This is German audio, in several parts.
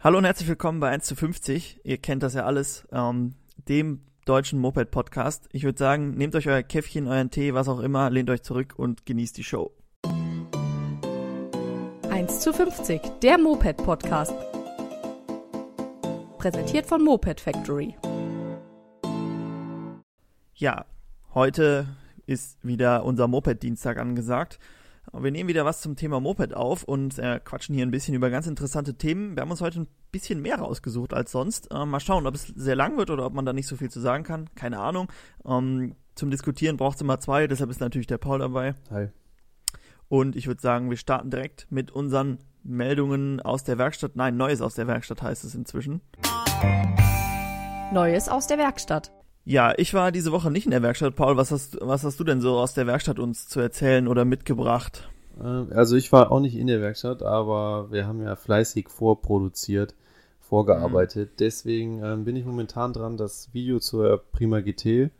Hallo und herzlich willkommen bei 1 zu 50. Ihr kennt das ja alles, ähm, dem deutschen Moped-Podcast. Ich würde sagen, nehmt euch euer Käffchen, euren Tee, was auch immer, lehnt euch zurück und genießt die Show. 1 zu 50, der Moped-Podcast. Präsentiert von Moped Factory. Ja, heute ist wieder unser Moped-Dienstag angesagt. Wir nehmen wieder was zum Thema Moped auf und äh, quatschen hier ein bisschen über ganz interessante Themen. Wir haben uns heute ein bisschen mehr rausgesucht als sonst. Äh, mal schauen, ob es sehr lang wird oder ob man da nicht so viel zu sagen kann. Keine Ahnung. Ähm, zum Diskutieren braucht es immer zwei, deshalb ist natürlich der Paul dabei. Hi. Und ich würde sagen, wir starten direkt mit unseren Meldungen aus der Werkstatt. Nein, Neues aus der Werkstatt heißt es inzwischen. Neues aus der Werkstatt. Ja, ich war diese Woche nicht in der Werkstatt. Paul, was hast, was hast du denn so aus der Werkstatt uns zu erzählen oder mitgebracht? Äh, Also ich war auch nicht in der Werkstatt, aber wir haben ja fleißig vorproduziert, vorgearbeitet. Deswegen ähm, bin ich momentan dran, das Video zur Prima GT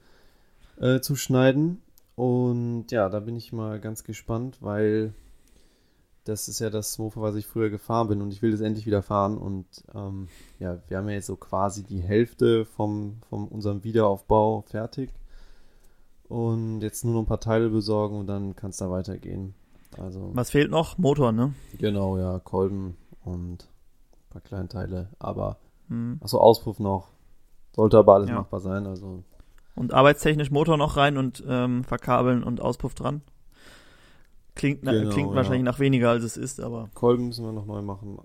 äh, zu schneiden. Und ja, da bin ich mal ganz gespannt, weil das ist ja das Mofa, was ich früher gefahren bin und ich will das endlich wieder fahren. Und ähm, ja, wir haben ja jetzt so quasi die Hälfte vom, vom unserem Wiederaufbau fertig. Und jetzt nur noch ein paar Teile besorgen und dann kann es da weitergehen. Also Was fehlt noch? Motor, ne? genau, ja, Kolben und ein paar kleine Teile. Aber Hm. achso, Auspuff noch. Sollte aber alles Ja. machbar sein. Also Und arbeitstechnisch Motor noch rein und ähm, verkabeln und Auspuff dran. Klingt, na, Genau, klingt ja. wahrscheinlich nach weniger als es ist, aber Kolben müssen wir noch neu machen.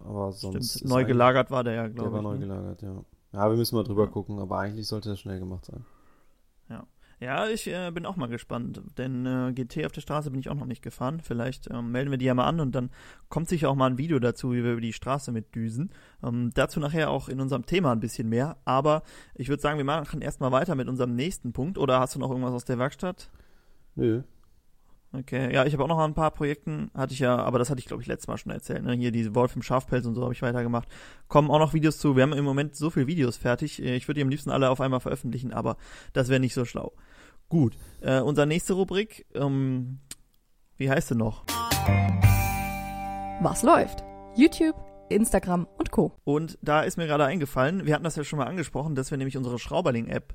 Aber sonst. stimmt. Neu gelagert war der ja, Der glaube war ich. neu ne? gelagert, ja. Ja, wir müssen mal drüber Ja. gucken, aber eigentlich sollte das schnell gemacht sein. Ja, ich äh, bin auch mal gespannt, denn äh, GT auf der Straße bin ich auch noch nicht gefahren. Vielleicht ähm, melden wir die ja mal an und dann kommt sicher auch mal ein Video dazu, wie wir über die Straße mit düsen. Ähm, dazu nachher auch in unserem Thema ein bisschen mehr. Aber ich würde sagen, wir machen erstmal weiter mit unserem nächsten Punkt. Oder hast du noch irgendwas aus der Werkstatt? Nö. Okay, ja, ich habe auch noch ein paar Projekten, hatte ich ja, aber das hatte ich, glaube ich, letztes Mal schon erzählt. Ne? Hier diese Wolf im Schafpelz und so habe ich weitergemacht. Kommen auch noch Videos zu. Wir haben im Moment so viele Videos fertig. Äh, Ich würde die am liebsten alle auf einmal veröffentlichen, aber das wäre nicht so schlau. Gut, äh, unsere nächste Rubrik, ähm, wie heißt sie noch? Was läuft? YouTube, Instagram und Co. Und da ist mir gerade eingefallen, wir hatten das ja schon mal angesprochen, dass wir nämlich unsere Schrauberling-App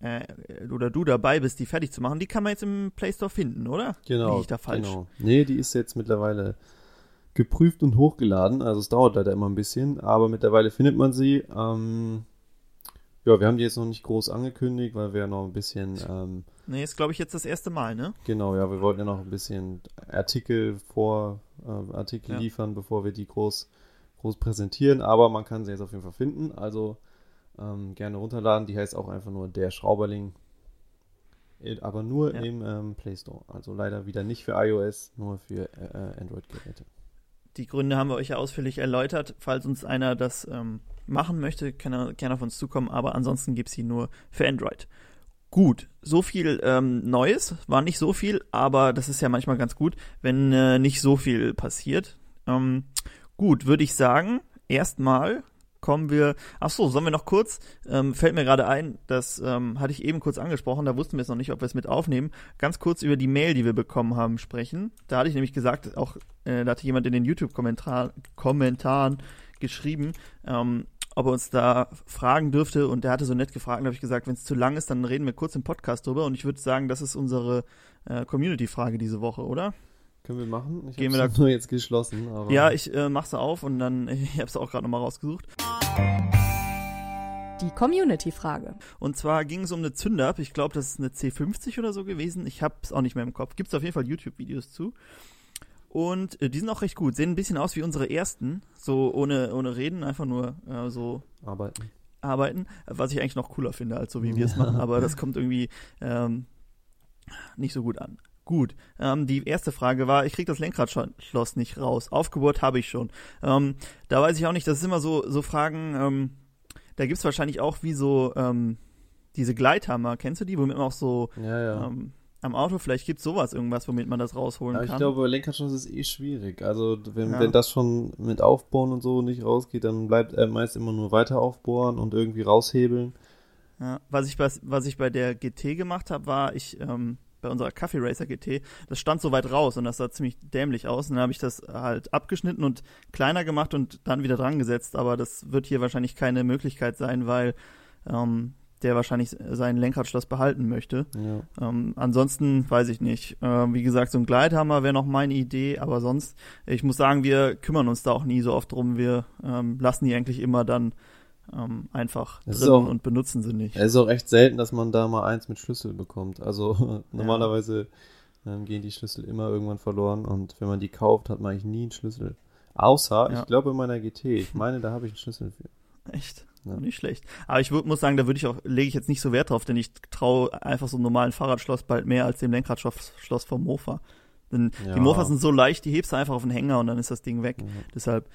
äh, oder du dabei bist, die fertig zu machen. Die kann man jetzt im Play Store finden, oder? Genau. Liege ich da falsch? Genau. Nee, die ist jetzt mittlerweile geprüft und hochgeladen. Also es dauert leider immer ein bisschen, aber mittlerweile findet man sie. Ähm, ja, wir haben die jetzt noch nicht groß angekündigt, weil wir ja noch ein bisschen, ähm, Nee, ist, glaube ich, jetzt das erste Mal, ne? genau, ja, wir wollten ja noch ein bisschen Artikel vor, äh, Artikel Ja. liefern, bevor wir die groß, groß präsentieren, aber man kann sie jetzt auf jeden Fall finden. Also ähm, gerne runterladen. Die heißt auch einfach nur der Schrauberling. Äh, Aber nur Ja. im ähm, Play Store. Also leider wieder nicht für iOS, nur für äh, Android-Geräte. Die Gründe haben wir euch ja ausführlich erläutert. Falls uns einer das ähm, machen möchte, kann er gerne auf uns zukommen, aber ansonsten gibt es sie nur für Android. Gut, so viel ähm, Neues, war nicht so viel, aber das ist ja manchmal ganz gut, wenn äh, nicht so viel passiert. Ähm, gut, würde ich sagen, erstmal kommen wir. Ach so, sollen wir noch kurz? Ähm, fällt mir gerade ein, das ähm, hatte ich eben kurz angesprochen, da wussten wir jetzt noch nicht, ob wir es mit aufnehmen. Ganz kurz über die Mail, die wir bekommen haben, sprechen. Da hatte ich nämlich gesagt, auch äh, da hatte jemand in den YouTube-Kommentaren geschrieben, ähm, ob er uns da fragen dürfte und der hatte so nett gefragt, da habe ich gesagt, wenn es zu lang ist, dann reden wir kurz im Podcast drüber und ich würde sagen, das ist unsere äh, Community-Frage diese Woche, oder? Können wir machen? Ich Gehen habe wir es nur jetzt geschlossen. Aber Ja, ich äh, mach sie auf und dann, ich habe es auch gerade nochmal rausgesucht. Die Community-Frage. Und zwar ging es um eine Zünder-Up. Ich glaube, das ist eine C50 oder so gewesen. Ich habe es auch nicht mehr im Kopf. Gibt es auf jeden Fall YouTube-Videos zu. Und äh, die sind auch recht gut. Sehen ein bisschen aus wie unsere ersten. So ohne, ohne Reden, einfach nur äh, so arbeiten. arbeiten. Was ich eigentlich noch cooler finde, als so wie wir es machen. Aber das kommt irgendwie ähm, nicht so gut an. Gut, ähm, die erste Frage war, ich krieg das Lenkradschloss nicht raus. Aufgeburt habe ich schon. Ähm, da weiß ich auch nicht, das ist immer so, so Fragen, ähm, da gibt's wahrscheinlich auch wie so ähm, diese Gleithammer, kennst du die, womit man auch so Ja, ja. ähm, am Auto, vielleicht gibt's sowas irgendwas, womit man das rausholen Aber ich kann. glaube, Lenkerschloss ist eh schwierig. Also, wenn, Ja. wenn das schon mit Aufbauen und so nicht rausgeht, dann bleibt er meist immer nur weiter aufbohren und irgendwie raushebeln. Ja, was ich bei, was ich bei der GT gemacht habe, war, ich ähm, bei unserer Kaffee Racer GT, das stand so weit raus und das sah ziemlich dämlich aus. Und dann habe ich das halt abgeschnitten und kleiner gemacht und dann wieder dran gesetzt. Aber das wird hier wahrscheinlich keine Möglichkeit sein, weil ähm, der wahrscheinlich sein Lenkradschloss behalten möchte. Ja. Ähm, ansonsten weiß ich nicht. Ähm, wie gesagt, so ein Gleithammer wäre noch meine Idee, aber sonst, ich muss sagen, wir kümmern uns da auch nie so oft drum. Wir ähm, lassen die eigentlich immer dann ähm, einfach drin auch- und benutzen sie nicht. Es ist auch echt selten, dass man da mal eins mit Schlüssel bekommt. Also normalerweise ähm, gehen die Schlüssel immer irgendwann verloren und wenn man die kauft, hat man eigentlich nie einen Schlüssel. Außer, Ja. ich glaube in meiner GT, ich meine, da habe ich einen Schlüssel für. Echt? Ja. Nicht schlecht. Aber ich würd, muss sagen, da würde ich auch, lege ich jetzt nicht so Wert drauf, denn ich traue einfach so einem normalen Fahrradschloss bald mehr als dem Lenkradschloss Schloss vom Mofa. Denn Ja. die Mofas sind so leicht, die hebst du einfach auf den Hänger und dann ist das Ding weg. Ja. Deshalb.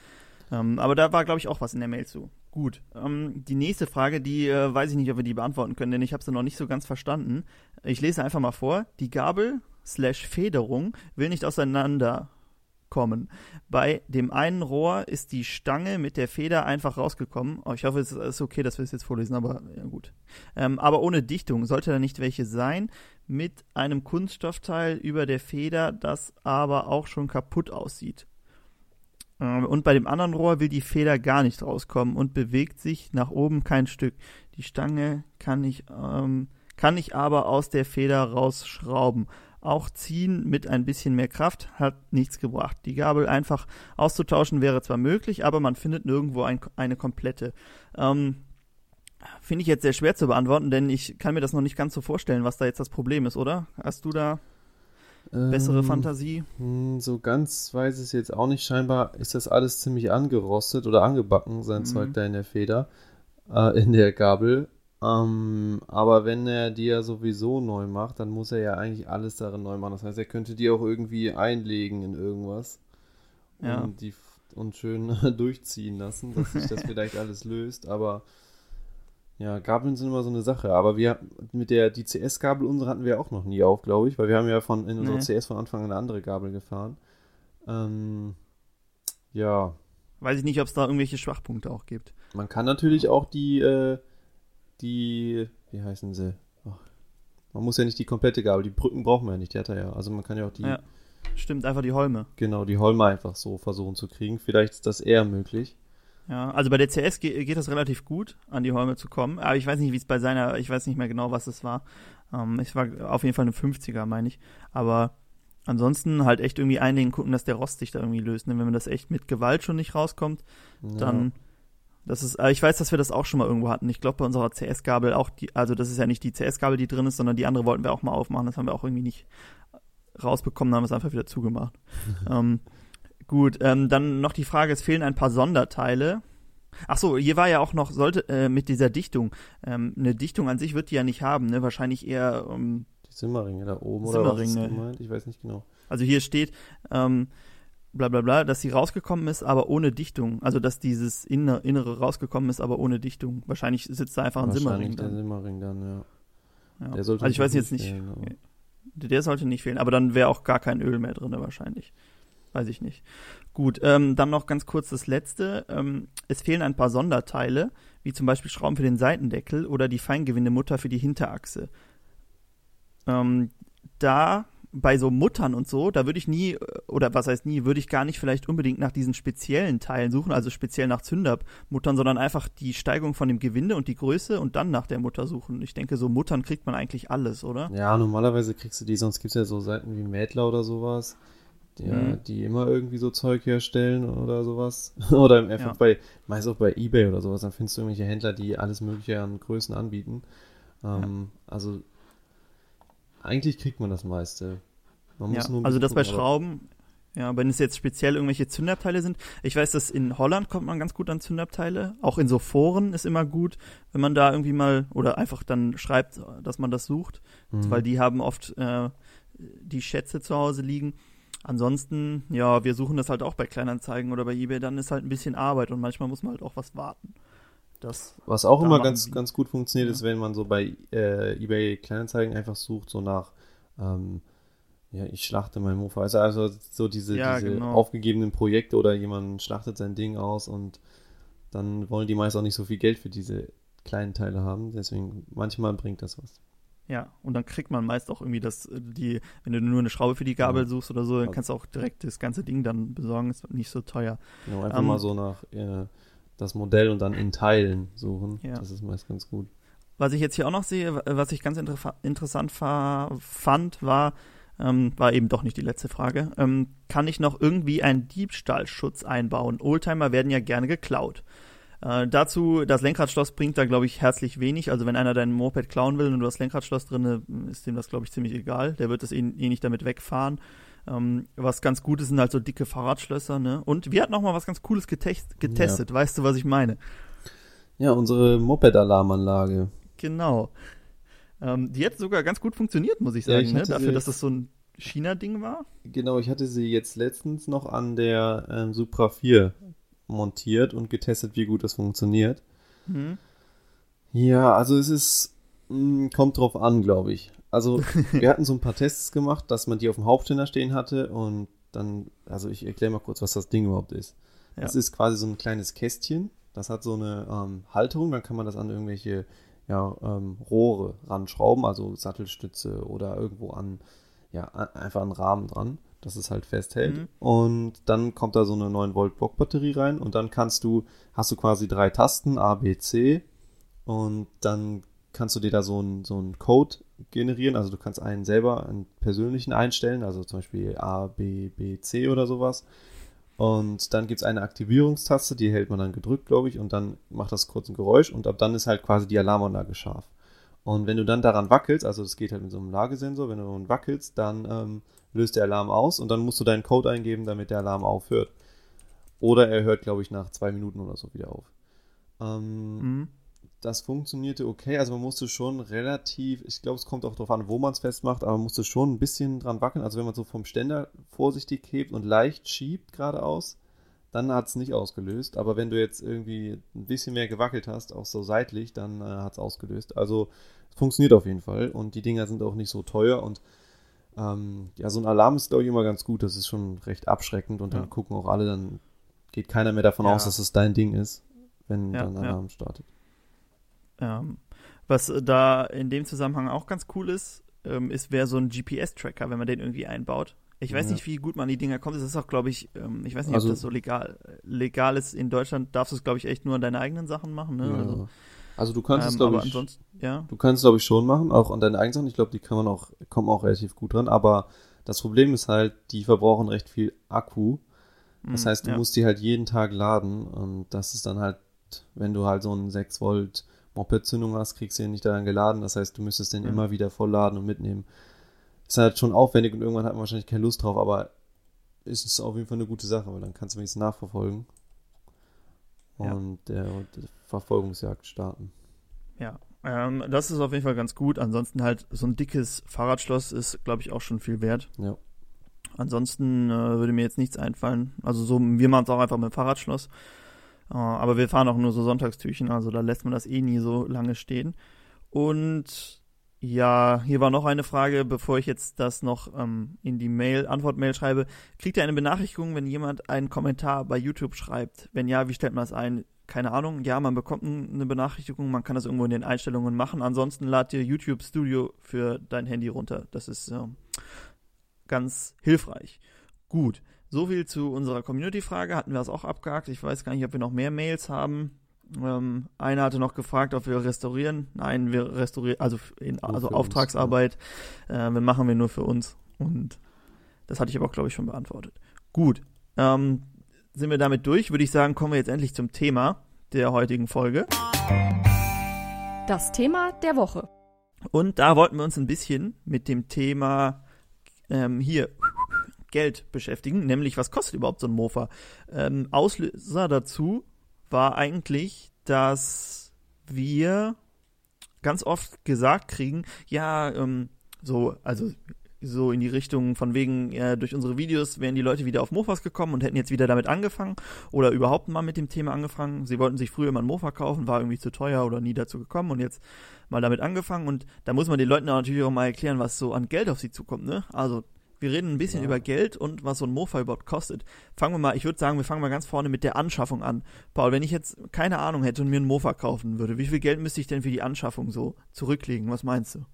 Ähm, aber da war, glaube ich, auch was in der Mail zu. Gut. Ähm, die nächste Frage, die äh, weiß ich nicht, ob wir die beantworten können, denn ich habe sie noch nicht so ganz verstanden. Ich lese einfach mal vor. Die Gabel slash Federung will nicht auseinander kommen. Bei dem einen Rohr ist die Stange mit der Feder einfach rausgekommen. Oh, ich hoffe, es ist okay, dass wir es jetzt vorlesen, aber ja, gut. Ähm, aber ohne Dichtung. Sollte da nicht welche sein, mit einem Kunststoffteil über der Feder, das aber auch schon kaputt aussieht. Ähm, und bei dem anderen Rohr will die Feder gar nicht rauskommen und bewegt sich nach oben kein Stück. Die Stange kann ich, ähm, kann ich aber aus der Feder rausschrauben. Auch ziehen mit ein bisschen mehr Kraft hat nichts gebracht. Die Gabel einfach auszutauschen wäre zwar möglich, aber man findet nirgendwo ein, eine komplette. Ähm, Finde ich jetzt sehr schwer zu beantworten, denn ich kann mir das noch nicht ganz so vorstellen, was da jetzt das Problem ist, oder? Hast du da bessere Ähm, Fantasie? hm, So ganz weiß ich es jetzt auch nicht. Scheinbar ist das alles ziemlich angerostet oder angebacken, sein Mhm. Zeug da in der Feder, äh, in der Gabel. Ähm, aber wenn er die ja sowieso neu macht, dann muss er ja eigentlich alles darin neu machen. Das heißt, er könnte die auch irgendwie einlegen in irgendwas Ja. und die und schön durchziehen lassen, dass sich das vielleicht alles löst. Aber ja, Gabeln sind immer so eine Sache. Aber wir mit der die CS-Gabel unsere hatten wir auch noch nie auf, glaube ich, weil wir haben ja von in unserer Nee. CS von Anfang an eine andere Gabel gefahren. Ähm, ja, Weiß ich nicht, ob es da irgendwelche Schwachpunkte auch gibt. man kann natürlich auch die, äh, die, wie heißen sie? Ach, man muss ja nicht die komplette Gabel, die Brücken braucht man ja nicht, die hat er ja. Also man kann ja auch die, Ja. Stimmt, einfach die Holme. genau, die Holme einfach so versuchen zu kriegen. Vielleicht ist das eher möglich. Ja, also bei der CS ge geht das relativ gut, an die Holme zu kommen. Aber ich weiß nicht, wie es bei seiner, ich weiß nicht mehr genau, was es war. Ähm, es war auf jeden Fall eine 50er, meine ich. Aber ansonsten halt echt irgendwie einlegen, gucken, dass der Rost sich da irgendwie löst. Ne? Wenn man das echt mit Gewalt schon nicht rauskommt, Ja. dann das ist, äh, ich weiß, dass wir das auch schon mal irgendwo hatten. Ich glaube bei unserer CS-Gabel auch die, also das ist ja nicht die CS-Gabel, die drin ist, sondern die andere wollten wir auch mal aufmachen. Das haben wir auch irgendwie nicht rausbekommen, haben es einfach wieder zugemacht. ähm, gut, ähm, dann noch die Frage, es fehlen ein paar Sonderteile. Ach so, hier war ja auch noch, sollte äh, mit dieser Dichtung, ähm, eine Dichtung an sich wird die ja nicht haben, ne? Wahrscheinlich eher, ähm, Die Simmerringe da oben oder was gemeint? Ich weiß nicht genau. also hier steht, ähm, bla bla bla, dass sie rausgekommen ist, aber ohne Dichtung. Also dass dieses Inne, Innere rausgekommen ist, aber ohne Dichtung. Wahrscheinlich sitzt da einfach ein Simmering Wahrscheinlich der. Simmering dann, ja. Ja. Also ich weiß jetzt nicht, fehlen, der sollte nicht fehlen, aber dann wäre auch gar kein Öl mehr drin wahrscheinlich. Weiß ich nicht. Gut, ähm, dann noch ganz kurz das letzte. Ähm, es fehlen ein paar Sonderteile, wie zum Beispiel Schrauben für den Seitendeckel oder die Feingewindemutter für die Hinterachse. Ähm, da bei so Muttern und so, da würde ich nie, äh, oder was heißt nie, würde ich gar nicht vielleicht unbedingt nach diesen speziellen Teilen suchen, also speziell nach Zündermuttern, sondern einfach die Steigung von dem Gewinde und die Größe und dann nach der Mutter suchen. Ich denke, so Muttern kriegt man eigentlich alles, oder? Ja, normalerweise kriegst du die, sonst gibt es ja so Seiten wie Mädler oder sowas, die, Mhm. die immer irgendwie so Zeug herstellen oder sowas. oder im einfach Ja. bei, meist auch bei Ebay oder sowas, dann findest du irgendwelche Händler, die alles mögliche an Größen anbieten. Ähm, Also eigentlich kriegt man das meiste. Man Ja, also das bei Schrauben, ja, wenn es jetzt speziell irgendwelche Zündabteile sind. Ich weiß, dass in Holland kommt man ganz gut an Zündabteile. Auch in so Foren ist immer gut, wenn man da irgendwie mal oder einfach dann schreibt, dass man das sucht, Mhm. weil die haben oft äh, die Schätze zu Hause liegen. Ansonsten, ja, wir suchen das halt auch bei Kleinanzeigen oder bei eBay, dann ist halt ein bisschen Arbeit und manchmal muss man halt auch was warten. Das, Was auch immer ganz, die- ganz gut funktioniert, Ja. ist, wenn man so bei äh, eBay Kleinanzeigen einfach sucht, so nach, ähm, ja, ich schlachte mein Mofa. Also, also so diese, Ja, diese genau. aufgegebenen Projekte oder jemand schlachtet sein Ding aus und dann wollen die meist auch nicht so viel Geld für diese kleinen Teile haben. Deswegen, manchmal bringt das was. Ja, und dann kriegt man meist auch irgendwie das, äh, die, wenn du nur eine Schraube für die Gabel Ja. suchst oder so, dann Ja. kannst du auch direkt das ganze Ding dann besorgen, ist nicht so teuer. Genau, einfach Ähm, mal so nach äh, das Modell und dann in Teilen suchen. Ja. Das ist meist ganz gut. Was ich jetzt hier auch noch sehe, wa- was ich ganz interfa- interessant fa- fand, war, ähm, war eben doch nicht die letzte Frage, ähm, kann ich noch irgendwie einen Diebstahlschutz einbauen? Oldtimer werden ja gerne geklaut. Äh, dazu, das Lenkradschloss bringt da, glaube ich, herzlich wenig. Also wenn einer dein Moped klauen will und du hast Lenkradschloss drin, ist dem das, glaube ich, ziemlich egal. Der wird das eh, eh nicht damit wegfahren. Ähm, was ganz gut ist, sind halt so dicke Fahrradschlösser, ne? Und wir hatten noch mal was ganz Cooles getest getestet. Weißt du, was ich meine? Ja, unsere Moped-Alarmanlage. Genau. Ähm, die hat sogar ganz gut funktioniert, muss ich Ja, sagen, ich ne? dafür, dass das so ein China-Ding war. Genau, ich hatte sie jetzt letztens noch an der ähm, Supra 4 montiert und getestet, wie gut das funktioniert. Mhm. Ja, also es ist, mh, kommt drauf an, glaube ich. Also wir hatten so ein paar Tests gemacht, dass man die auf dem Hauptständer stehen hatte und dann, also ich erkläre mal kurz, was das Ding überhaupt ist. Ja. Das ist quasi so ein kleines Kästchen, das hat so eine ähm, Halterung, dann kann man das an irgendwelche ja, ähm, Rohre ranschrauben, also Sattelstütze oder irgendwo an, ja, an, einfach einen Rahmen dran, dass es halt festhält. Mhm. Und dann kommt da so eine 9 Volt Blockbatterie rein und dann kannst du, hast du quasi drei Tasten, A, B, C und dann kannst du dir da so einen so einen Code generieren. Also du kannst einen selber, einen persönlichen einstellen, also zum Beispiel A, B, B, C oder sowas. Und dann gibt es eine Aktivierungstaste, die hält man dann gedrückt, glaube ich, und dann macht das kurz ein Geräusch und ab dann ist halt quasi die Alarmanlage scharf. Und wenn du dann daran wackelst, also das geht halt mit so einem Lagesensor, wenn du daran wackelst, dann ähm, löst der Alarm aus und dann musst du deinen Code eingeben, damit der Alarm aufhört. Oder er hört, glaube ich, nach zwei Minuten oder so wieder auf. Ähm, Mhm. das funktionierte okay. Also man musste schon relativ, ich glaube, es kommt auch darauf an, wo man es festmacht, aber man musste schon ein bisschen dran wackeln. Also wenn man so vom Ständer vorsichtig hebt und leicht schiebt geradeaus, dann hat es nicht ausgelöst. Aber wenn du jetzt irgendwie ein bisschen mehr gewackelt hast, auch so seitlich, dann äh, hat es ausgelöst. Also es funktioniert auf jeden Fall und die Dinger sind auch nicht so teuer und ähm, ja, so ein Alarm ist, glaube ich, immer ganz gut. Das ist schon recht abschreckend und dann Ja. gucken auch alle, dann geht keiner mehr davon Ja. aus, dass es dein Ding ist, wenn Ja, dann ein. Alarm startet. Ähm, was äh, da in dem Zusammenhang auch ganz cool ist, ähm, ist, wäre so ein GPS-Tracker, wenn man den irgendwie einbaut. Ich weiß nicht, wie gut man an die Dinger kommt. Das ist auch, glaube ich, ähm, ich weiß nicht, Also- ob das so legal, legal ist. In Deutschland darfst du es, glaube ich, echt nur an deine eigenen Sachen machen. Ne? Also, Also du kannst es, ähm, glaube aber ich, ja. du kannst glaube ich schon machen, auch an deinen eigenen Sachen. Ich glaube, die kann man auch, kommen auch relativ gut dran. Aber das Problem ist halt, die verbrauchen recht viel Akku. Das Mhm, heißt, du ja. musst die halt jeden Tag laden und das ist dann halt, wenn du halt so einen 6 Volt Moped-Zündung hast, kriegst du den nicht daran geladen. Das heißt, du müsstest den Ja. immer wieder vollladen und mitnehmen. Ist halt schon aufwendig und irgendwann hat man wahrscheinlich keine Lust drauf, aber es ist auf jeden Fall eine gute Sache, weil dann kannst du wenigstens nachverfolgen Ja. und der, der Verfolgungsjagd starten. Ja, ähm, das ist auf jeden Fall ganz gut. Ansonsten halt so ein dickes Fahrradschloss ist, glaube ich, auch schon viel wert. Ja. Ansonsten äh, würde mir jetzt nichts einfallen. Also so, wir machen es auch einfach mit dem Fahrradschloss. Äh, aber wir fahren auch nur so Sonntagstüchen, also da lässt man das eh nie so lange stehen. Und ja, hier war noch eine Frage, bevor ich jetzt das noch ähm, in die Mail, Antwortmail schreibe. Kriegt ihr eine Benachrichtigung, wenn jemand einen Kommentar bei YouTube schreibt? Wenn ja, wie stellt man das ein? Keine Ahnung. Ja, man bekommt eine Benachrichtigung, man kann das irgendwo in den Einstellungen machen. Ansonsten lad dir YouTube Studio für dein Handy runter. Das ist ähm, ganz hilfreich. Gut, so viel zu unserer Community-Frage. Hatten wir das auch abgehakt? Ich weiß gar nicht, ob wir noch mehr Mails haben. Ähm, einer hatte noch gefragt, ob wir restaurieren. Nein, wir restaurieren, also, in, also für uns, Auftragsarbeit. Äh, wir machen wir nur für uns. Und das hatte ich aber auch, glaube ich, schon beantwortet. Gut, ähm, sind wir damit durch? Würde ich sagen, kommen wir jetzt endlich zum Thema der heutigen Folge. Das Thema der Woche. Und da wollten wir uns ein bisschen mit dem Thema ähm, hier Geld beschäftigen, nämlich was kostet überhaupt so ein Mofa? Ähm, Auslöser dazu war eigentlich, dass wir ganz oft gesagt kriegen, ja, ähm, so, also so in die Richtung von wegen, äh, durch unsere Videos wären die Leute wieder auf Mofas gekommen und hätten jetzt wieder damit angefangen oder überhaupt mal mit dem Thema angefangen. Sie wollten sich früher mal ein Mofa kaufen, war irgendwie zu teuer oder nie dazu gekommen und jetzt mal damit angefangen und da muss man den Leuten natürlich auch mal erklären, was so an Geld auf sie zukommt, ne? Also wir reden ein bisschen Ja. über Geld und was so ein Mofa überhaupt kostet. Fangen wir mal, ich würde sagen, wir fangen mal ganz vorne mit der Anschaffung an. Paul, wenn ich jetzt keine Ahnung hätte und mir ein Mofa kaufen würde, wie viel Geld müsste ich denn für die Anschaffung so zurücklegen? Was meinst du?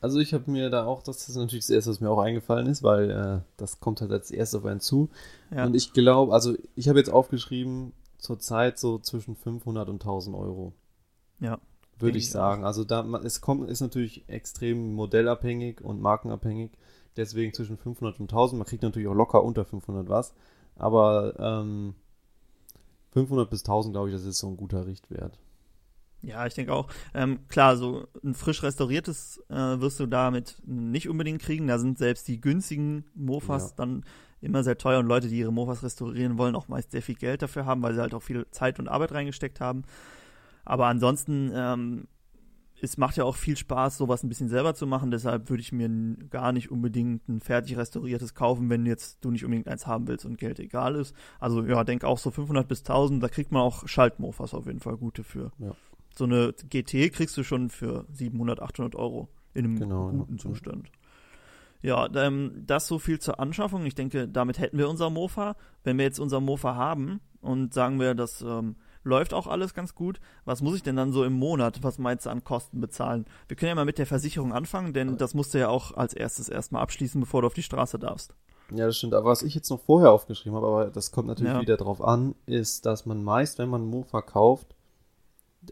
Also ich habe mir da auch, das ist natürlich das Erste, was mir auch eingefallen ist, weil äh, das kommt halt als erstes auf einen zu. Ja. Und ich glaube, also ich habe jetzt aufgeschrieben, zurzeit so zwischen 500 und 1000 Euro, ja. würde ich sagen. Also da, es kommt, ist natürlich extrem modellabhängig und markenabhängig. Deswegen zwischen 500 und 1000. Man kriegt natürlich auch locker unter 500 was. Aber ähm, 500 bis 1000, glaube ich, das ist so ein guter Richtwert. Ja, ich denke auch. Ähm, klar, so ein frisch restauriertes äh, wirst du damit nicht unbedingt kriegen. Da sind selbst die günstigen Mofas Ja. dann immer sehr teuer und Leute, die ihre Mofas restaurieren wollen, auch meist sehr viel Geld dafür haben, weil sie halt auch viel Zeit und Arbeit reingesteckt haben. Aber ansonsten, ähm, es macht ja auch viel Spaß, sowas ein bisschen selber zu machen. Deshalb würde ich mir gar nicht unbedingt ein fertig restauriertes kaufen, wenn jetzt du nicht unbedingt eins haben willst und Geld egal ist. Also ja, denk auch so 500 bis 1000, da kriegt man auch Schaltmofas auf jeden Fall gute für. Ja. So eine GT kriegst du schon für 700, 800 Euro in einem Genau, ja. guten Zustand. Ja, ähm, das so viel zur Anschaffung. Ich denke, damit hätten wir unser Mofa. Wenn wir jetzt unser Mofa haben und sagen wir, das ähm, läuft auch alles ganz gut, was muss ich denn dann so im Monat, was meinst du an Kosten bezahlen? Wir können ja mal mit der Versicherung anfangen, denn das musst du ja auch als erstes erstmal abschließen, bevor du auf die Straße darfst. Ja, das stimmt. Aber was ich jetzt noch vorher aufgeschrieben habe, aber das kommt natürlich Ja. wieder drauf an, ist, dass man meist, wenn man Mofa kauft,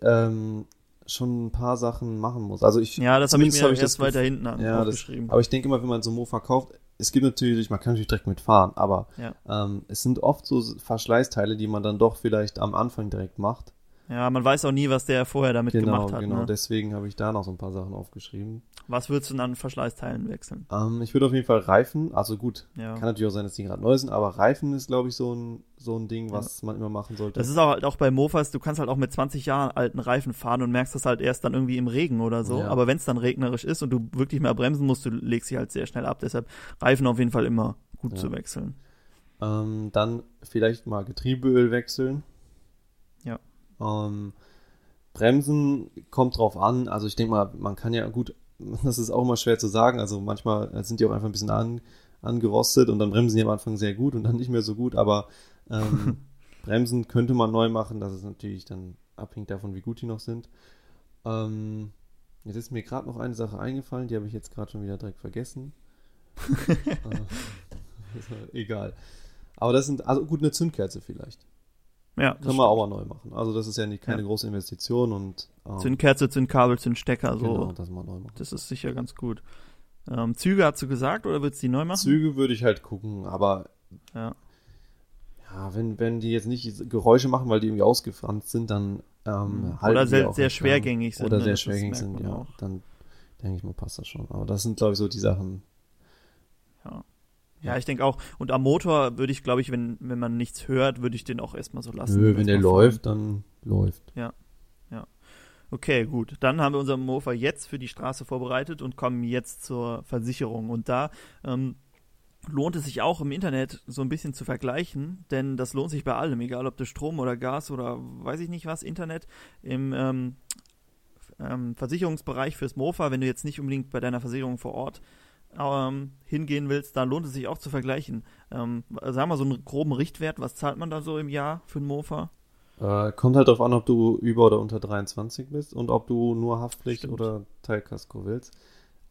ähm, schon ein paar Sachen machen muss. Also ich, Ja, das habe ich mir hab ich erst das weiter hinten an Ja, das- aufgeschrieben. Aber ich denke immer, wenn man so einen Mofa kauft, es gibt natürlich, man kann natürlich direkt mitfahren, aber Ja. ähm, es sind oft so Verschleißteile, die man dann doch vielleicht am Anfang direkt macht. ja, man weiß auch nie, was der vorher damit Genau, gemacht hat. genau. Ne? Deswegen habe ich da noch so ein paar Sachen aufgeschrieben. Was würdest du denn an Verschleißteilen wechseln? Ähm, ich würde auf jeden Fall Reifen, also gut, Ja. kann natürlich auch sein, dass die gerade neu sind, aber Reifen ist, glaube ich, so ein, so ein Ding, was man immer machen sollte. Das ist auch, halt auch bei Mofas, du kannst halt auch mit 20 Jahren alten Reifen fahren und merkst das halt erst dann irgendwie im Regen oder so. Ja. Aber wenn es dann regnerisch ist und du wirklich mehr bremsen musst, du legst sie halt sehr schnell ab. Deshalb Reifen auf jeden Fall immer gut Ja. zu wechseln. Ähm, dann vielleicht mal Getriebeöl wechseln. Ja. Ähm, Bremsen kommt drauf an. Also ich denke mal, man kann ja gut, das ist auch immer schwer zu sagen. Also manchmal sind die auch einfach ein bisschen an, angerostet und dann bremsen die am Anfang sehr gut und dann nicht mehr so gut. Aber ähm, Bremsen könnte man neu machen. Das ist natürlich dann abhängig davon, wie gut die noch sind. Ähm, jetzt ist mir gerade noch eine Sache eingefallen, die habe ich jetzt gerade schon wieder direkt vergessen. äh, egal. Aber das sind, also gut, eine Zündkerze vielleicht. Ja, das Können wir auch mal neu machen. Also das ist ja nicht keine Ja. große Investition und ähm, Zündkerze, Zündkabel, Zündstecker, so. genau, das mal neu machen. Das ist sicher ganz gut. Ähm, Züge hast du gesagt oder willst du die neu machen? Züge würde ich halt gucken, aber Ja. ja, wenn, wenn die jetzt nicht Geräusche machen, weil die irgendwie ausgefranst sind, dann ähm, halten Oder sehr, sehr schwergängig sind. Oder ne? sehr Das schwergängig sind, man ja. auch. Dann denke ich mal, passt das schon. Aber das sind, glaube ich, so die Sachen. Ja. Ja, ich denke auch. Und am Motor würde ich, glaube ich, wenn, wenn man nichts hört, würde ich den auch erstmal so lassen. Nö, wenn der Erstmal fahren. läuft, dann läuft. Okay, gut. Dann haben wir unseren Mofa jetzt für die Straße vorbereitet und kommen jetzt zur Versicherung. Und da ähm, lohnt es sich auch im Internet so ein bisschen zu vergleichen, denn das lohnt sich bei allem, egal ob du Strom oder Gas oder weiß ich nicht was, Internet. Im ähm, ähm, Versicherungsbereich fürs Mofa, wenn du jetzt nicht unbedingt bei deiner Versicherung vor Ort ähm, hingehen willst, da lohnt es sich auch zu vergleichen. Ähm, sagen wir so einen groben Richtwert, was zahlt man da so im Jahr für ein Mofa? Äh, kommt halt darauf an, ob du über oder unter 23 bist und ob du nur Haftpflicht Stimmt. oder Teilkasko willst.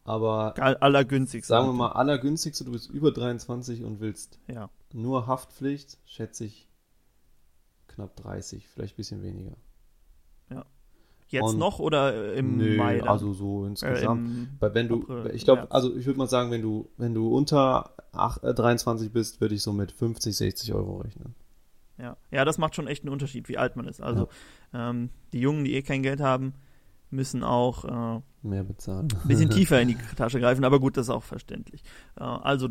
Aber All- Allergünstigste. sagen wir mal, allergünstigste, du bist über 23 und willst Ja. nur Haftpflicht, schätze ich knapp 30, vielleicht ein bisschen weniger. Jetzt Und- noch oder äh, im Nö, Mai? Dann? also so äh, insgesamt. im, Weil wenn du, April, ich glaube, März. also ich würde mal sagen, wenn du, wenn du unter ach- äh, 23 bist, würde ich so mit 50, 60 Euro rechnen. ja. ja, das macht schon echt einen Unterschied, wie alt man ist. Also ähm, die Jungen, die eh kein Geld haben, müssen auch äh, Mehr bezahlen. ein bisschen tiefer in die Tasche greifen, aber gut, das ist auch verständlich. Äh, also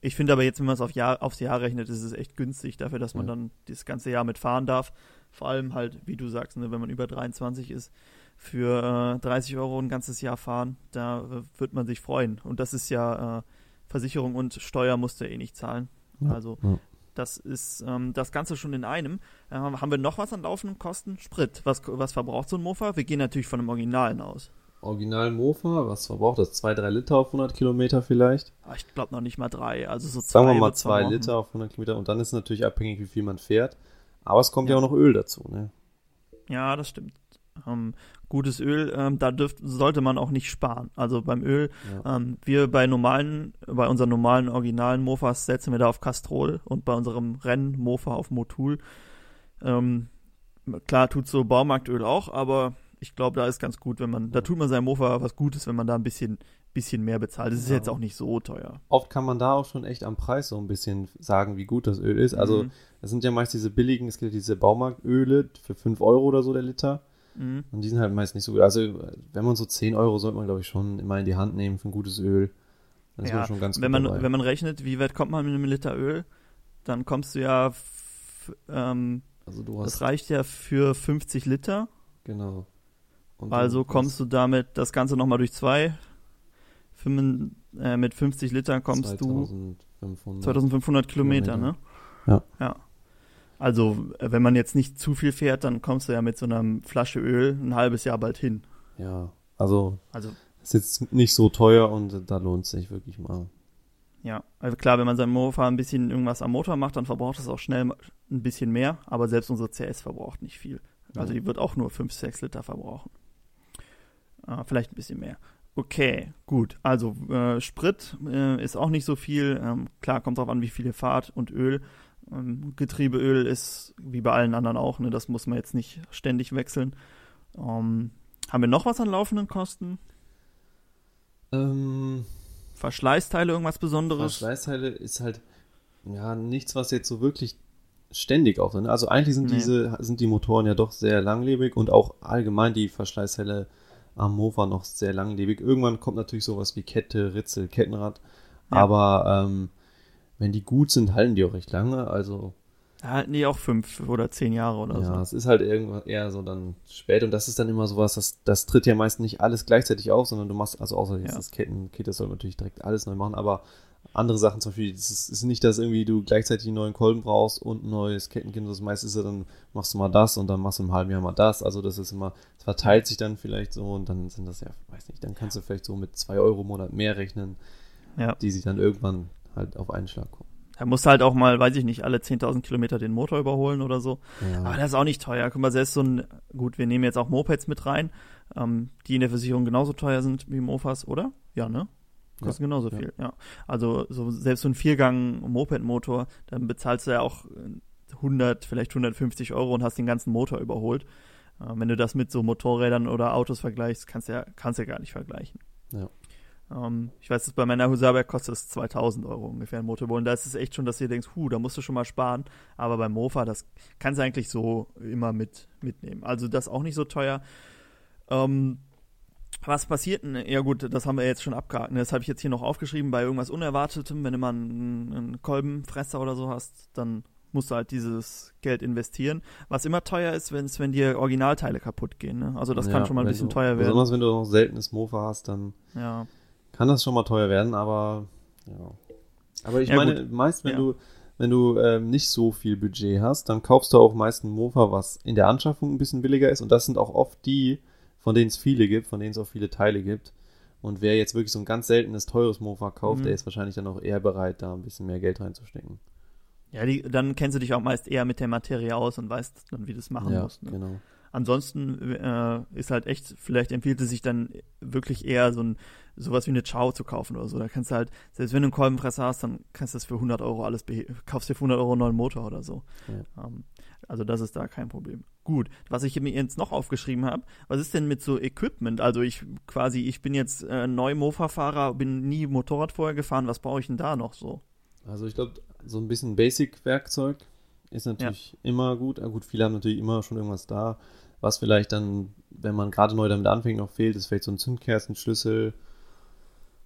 ich finde aber jetzt, wenn man es auf Jahr, aufs Jahr rechnet, ist es echt günstig dafür, dass man Ja. dann das ganze Jahr mitfahren darf. Vor allem halt, wie du sagst, ne, wenn man über 23 ist, für äh, 30 Euro ein ganzes Jahr fahren, da äh, wird man sich freuen. Und das ist ja äh, Versicherung und Steuer musst du eh nicht zahlen. Ja, Also ja. das ist ähm, das Ganze schon in einem. Äh, haben wir noch was an laufenden Kosten? Sprit. Was, was verbraucht so ein Mofa? Wir gehen natürlich von einem Originalen aus. Original Mofa, was verbraucht das? 2, 3 Liter auf 100 Kilometer vielleicht? Ah, Ich glaube noch nicht mal drei. Also so zwei Sagen wir mal wird's 2 verbrauchen. Liter auf 100 Kilometer und dann ist natürlich abhängig, wie viel man fährt. Aber es kommt ja, Ja. auch noch Öl dazu, ne? Ja, das stimmt. Ähm, gutes Öl, ähm, da dürft, sollte man auch nicht sparen. Also beim Öl, Ja. ähm, wir bei normalen, bei unseren normalen originalen Mofas setzen wir da auf Castrol und bei unserem Renn-Mofa auf Motul. Ähm, klar tut so Baumarktöl auch, aber ich glaube, da ist ganz gut, wenn man, da tut man seinem Mofa was Gutes, wenn man da ein bisschen, bisschen mehr bezahlt. Das ist Ja. jetzt auch nicht so teuer. Oft kann man da auch schon echt am Preis so ein bisschen sagen, wie gut das Öl ist. Also, Mhm. das sind ja meist diese billigen, es gibt diese Baumarktöle für 5 Euro oder so der Liter. Mhm. Und die sind halt meist nicht so gut. Also, wenn man so 10 Euro sollte man, glaube ich, schon immer in die Hand nehmen für ein gutes Öl. Dann ist Ja, man schon ganz wenn gut man, dabei. wenn man rechnet, wie weit kommt man mit einem Liter Öl, dann kommst du ja, ähm, also, du hast, das reicht ja für 50 Liter. genau. Und Also kommst du damit das Ganze nochmal durch zwei. Äh, mit 50 Litern kommst du 2500. 2500 Kilometer, ne? Kilometer. Ja. Ja. Also, wenn man jetzt nicht zu viel fährt, dann kommst du ja mit so einer Flasche Öl ein halbes Jahr bald hin. Ja, also, Also, ist jetzt nicht so teuer und da lohnt es sich wirklich mal. ja. Also klar, wenn man sein Mofa ein bisschen irgendwas am Motor macht, dann verbraucht es auch schnell ein bisschen mehr, aber selbst unsere CS verbraucht nicht viel. Also, Ja. die wird auch nur 5, 6 Liter verbrauchen. Äh, vielleicht ein bisschen mehr. Okay, gut. Also äh, Sprit äh, ist auch nicht so viel. Ähm, klar, kommt drauf an, wie viel ihr fahrt und Öl. Ähm, Getriebeöl ist wie bei allen anderen auch. Ne? Das muss man jetzt nicht ständig wechseln. Ähm, haben wir noch was an laufenden Kosten? Ähm, Verschleißteile, irgendwas Besonderes? Verschleißteile ist halt ja nichts, was jetzt so wirklich ständig auch ne? Also eigentlich sind Nee. diese sind die Motoren ja doch sehr langlebig und auch allgemein die Verschleißteile am Mofa noch sehr langlebig. Irgendwann kommt natürlich sowas wie Kette, Ritzel, Kettenrad, Ja. aber ähm, wenn die gut sind, halten die auch recht lange. Also Ja, nee, auch fünf oder zehn Jahre oder ja, so. es ist halt irgendwann eher so dann spät und das ist dann immer sowas, das, das tritt ja meist nicht alles gleichzeitig auf, sondern du machst, also außer jetzt Ja. das Kettenkit, das soll natürlich direkt alles neu machen, aber andere Sachen zum Beispiel, es ist, ist nicht, dass irgendwie du gleichzeitig einen neuen Kolben brauchst und ein neues Kettenkind, das meist ist ja dann, machst du mal das und dann machst du im halben Jahr mal das, also das ist immer, verteilt sich dann vielleicht so und dann sind das ja, weiß nicht, dann kannst du vielleicht so mit zwei Euro im Monat mehr rechnen, Ja. die sich dann irgendwann halt auf einen Schlag kommen. Da musst du halt auch mal, weiß ich nicht, alle 10.000 Kilometer den Motor überholen oder so. Ja. Aber das ist auch nicht teuer. Guck mal, selbst so ein, gut, wir nehmen jetzt auch Mopeds mit rein, ähm, die in der Versicherung genauso teuer sind wie Mofas, oder? Ja, ne? Kosten genauso ja. viel, ja. Also so, selbst so ein Viergang-Moped-Motor, dann bezahlst du ja auch äh, 100, vielleicht 150 Euro und hast den ganzen Motor überholt. Äh, wenn du das mit so Motorrädern oder Autos vergleichst, kannst du ja, kannst ja gar nicht vergleichen. Ja. Ähm, ich weiß, dass bei meiner Husaberg kostet es 2000 Euro ungefähr ein Motor überholen. Da ist es echt schon, dass du denkst, hu, da musst du schon mal sparen. Aber beim Mofa, das kannst du eigentlich so immer mit, mitnehmen. Also das auch nicht so teuer. Ähm, was passiert denn? Ja gut, das haben wir jetzt schon abgehakt. ne? Das habe ich jetzt hier noch aufgeschrieben bei irgendwas Unerwartetem. Wenn du mal einen, einen Kolbenfresser oder so hast, dann musst du halt dieses Geld investieren. Was immer teuer ist, wenn's, wenn dir Originalteile kaputt gehen. Ne? Also das Ja, kann schon mal ein bisschen du- teuer werden. Besonders wenn du noch seltenes Mofa hast, dann Ja. kann das schon mal teuer werden, aber ja. Aber ich Ja, meine, meist wenn du wenn du ähm, nicht so viel Budget hast, dann kaufst du auch meist ein Mofa, was in der Anschaffung ein bisschen billiger ist und das sind auch oft die, von denen es viele gibt, von denen es auch viele Teile gibt. Und wer jetzt wirklich so ein ganz seltenes, teures Mofa kauft, Mhm. der ist wahrscheinlich dann auch eher bereit, da ein bisschen mehr Geld reinzustecken. Ja, die, dann kennst du dich auch meist eher mit der Materie aus und weißt dann, wie du es machen ja, musst. Ne? genau. Ansonsten äh, ist halt echt, vielleicht empfiehlt es sich dann wirklich eher so ein sowas wie eine Chow zu kaufen oder so. Da kannst du halt, selbst wenn du einen Kolbenfresser hast, dann kannst du das für 100 Euro alles, kaufst dir für 100 Euro einen neuen Motor oder so. Ähm, also das ist da kein Problem. Gut, was ich mir jetzt noch aufgeschrieben habe, was ist denn mit so Equipment? Also ich quasi, ich bin jetzt äh, neu Mofa-Fahrer, bin nie Motorrad vorher gefahren, was brauche ich denn da noch so? Also ich glaube, so ein bisschen Basic-Werkzeug ist natürlich immer gut. Ja, gut, viele haben natürlich immer schon irgendwas da. Was vielleicht dann, wenn man gerade neu damit anfängt, noch fehlt, ist vielleicht so ein Zündkerzenschlüssel.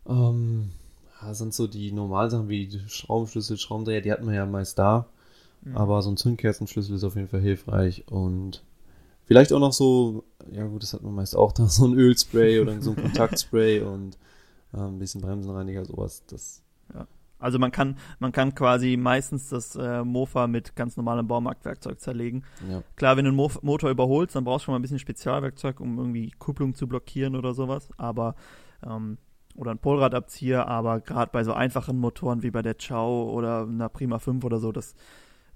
Ähm, ja, sind so die normalen Sachen wie Schraubenschlüssel, Schraubendreher, die hat man ja meist da. Mhm. Aber so ein Zündkerzenschlüssel ist auf jeden Fall hilfreich. Und vielleicht auch noch so, ja gut, das hat man meist auch da, so ein Ölspray oder so ein Kontaktspray und äh, ein bisschen Bremsenreiniger, sowas. Das Also man kann, man kann quasi meistens das äh, Mofa mit ganz normalem Baumarktwerkzeug zerlegen. ja. Klar, wenn du einen Mo Motor überholst, dann brauchst du schon mal ein bisschen Spezialwerkzeug, um irgendwie Kupplung zu blockieren oder sowas. Aber ähm, oder ein Polradabzieher, aber gerade bei so einfachen Motoren wie bei der Chow oder einer Prima 5 oder so, das,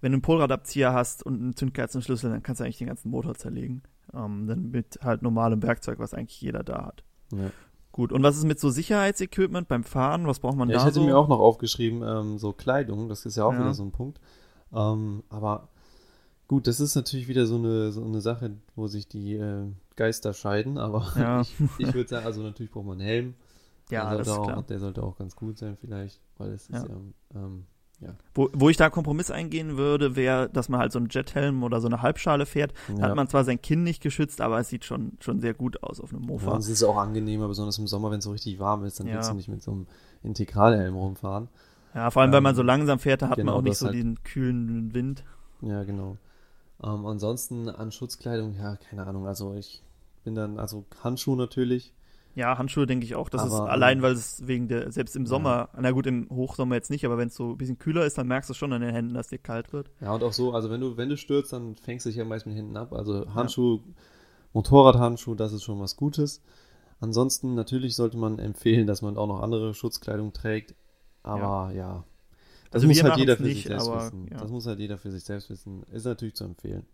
wenn du einen Polradabzieher hast und einen Zündkerzenschlüssel, dann kannst du eigentlich den ganzen Motor zerlegen. ähm, dann mit halt normalem Werkzeug, was eigentlich jeder da hat. Ja. Gut, und was ist mit so Sicherheitsequipment beim Fahren? Was braucht man Ja, da ich hätte so? mir auch noch aufgeschrieben, ähm, so Kleidung, das ist ja auch Ja. wieder so ein Punkt. Ähm, aber gut, das ist natürlich wieder so eine, so eine Sache, wo sich die äh, Geister scheiden, aber Ja. ich, ich würde sagen, also natürlich braucht man einen Helm. ja, der sollte auch. Der sollte auch ganz gut sein vielleicht, weil es Ja. ist ja, ähm, Wo, wo ich da Kompromiss eingehen würde, wäre, dass man halt so einen Jethelm oder so eine Halbschale fährt. Da ja. hat man zwar sein Kinn nicht geschützt, aber es sieht schon, schon sehr gut aus auf einem Ja, Mofa. und es ist auch angenehmer, besonders im Sommer, wenn es so richtig warm ist, dann Ja. willst du nicht mit so einem Integralhelm rumfahren. Ja, vor allem, wenn man Ähm, so langsam fährt, da hat genau, man auch nicht so halt- den kühlen Wind. Ja, genau. Ähm, ansonsten an Schutzkleidung, ja, keine Ahnung. Also ich bin dann, also Handschuhe natürlich. Ja, Handschuhe denke ich auch. Das ist Aber, allein, ähm, weil es wegen der, selbst im Sommer, na gut, im Hochsommer jetzt nicht, aber wenn es so ein bisschen kühler ist, dann merkst du schon an den Händen, dass dir kalt wird. Ja, und auch so, also wenn du, wenn du stürzt, dann fängst du dich ja meist mit den Händen ab. Also Handschuhe, Motorradhandschuhe, das ist schon was Gutes. Ansonsten natürlich sollte man empfehlen, dass man auch noch andere Schutzkleidung trägt. Aber ja, das Also muss halt jeder für nicht, sich selbst aber, wissen. ja. Das muss halt jeder für sich selbst wissen. Ist natürlich zu empfehlen.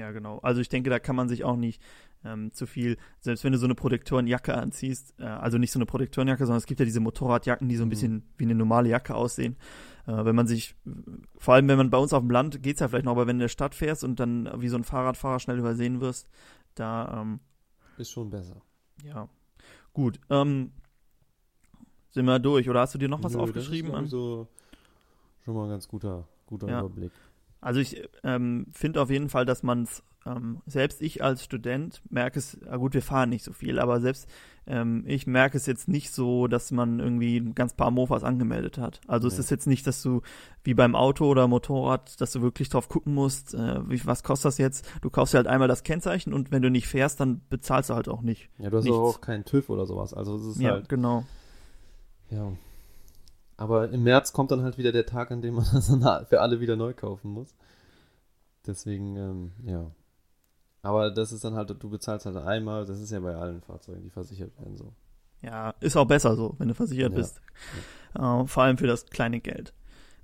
Ja, genau. Also ich denke, da kann man sich auch nicht ähm, zu viel, selbst wenn du so eine Protektorenjacke anziehst, äh, also nicht so eine Protektorenjacke, sondern es gibt ja diese Motorradjacken, die so ein Mhm. bisschen wie eine normale Jacke aussehen. Äh, wenn man sich, vor allem wenn man bei uns auf dem Land, geht's ja vielleicht noch, aber wenn du in der Stadt fährst und dann wie so ein Fahrradfahrer schnell übersehen wirst, da, ähm, Ist schon besser. ja. Gut, ähm, sind wir durch, oder hast du dir noch was Nö, aufgeschrieben? Das ist, ich, so schon mal ein ganz guter, guter Ja. Überblick. Also ich ähm, finde auf jeden Fall, dass man es, ähm, selbst ich als Student merke es, ah gut, wir fahren nicht so viel, aber selbst ähm, ich merke es jetzt nicht so, dass man irgendwie ein ganz paar Mofas angemeldet hat. Also es Nee. ist jetzt nicht, dass du wie beim Auto oder Motorrad, dass du wirklich drauf gucken musst, äh, wie, was kostet das jetzt? Du kaufst dir halt einmal das Kennzeichen und wenn du nicht fährst, dann bezahlst du halt auch nicht. Ja, du hast Nichts. auch keinen TÜV oder sowas. Also es ist ja, halt, genau. ja. Aber im März kommt dann halt wieder der Tag, an dem man das dann für alle wieder neu kaufen muss. Deswegen, ähm, ja. Aber das ist dann halt, du bezahlst halt einmal, das ist ja bei allen Fahrzeugen, die versichert werden so. Ja, ist auch besser so, wenn du versichert Ja. bist. Äh, vor allem für das kleine Geld.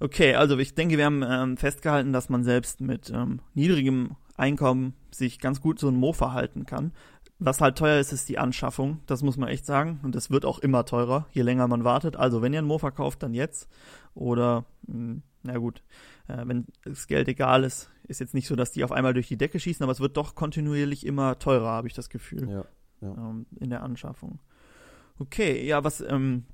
Okay, also ich denke, wir haben ähm, festgehalten, dass man selbst mit ähm, niedrigem Einkommen sich ganz gut so ein Mofa halten kann. Was halt teuer ist, ist die Anschaffung. Das muss man echt sagen. Und das wird auch immer teurer, je länger man wartet. Also wenn ihr ein Mofa kauft, dann jetzt. Oder, mh, na gut, äh, wenn das Geld egal ist, ist jetzt nicht so, dass die auf einmal durch die Decke schießen, aber es wird doch kontinuierlich immer teurer, habe ich das Gefühl Ja. ähm, in der Anschaffung. Okay, ja, was, ähm,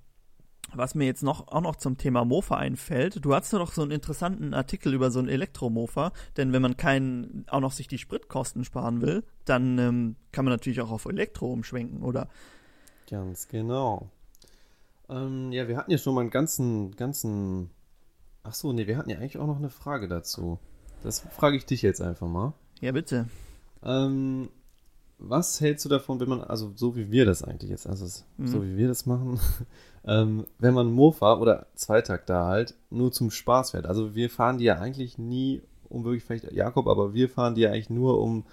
was mir jetzt noch auch noch zum Thema Mofa einfällt, du hattest doch so einen interessanten Artikel über so ein Elektromofa, denn wenn man keinen auch noch sich die Spritkosten sparen will, dann ähm, kann man natürlich auch auf Elektro umschwenken, oder? Ganz genau. Ähm, ja, wir hatten ja schon mal einen ganzen, ganzen. Ach so, nee, wir hatten ja eigentlich auch noch eine Frage dazu. Das frage ich dich jetzt einfach mal. Ja, bitte. Ähm, was hältst du davon, wenn man, also so wie wir das eigentlich jetzt, also Mhm. so wie wir das machen, ähm, wenn man Mofa oder Zweitakter halt nur zum Spaß fährt? Also wir fahren die ja eigentlich nie, um wirklich vielleicht Jakob, aber wir fahren die ja eigentlich nur um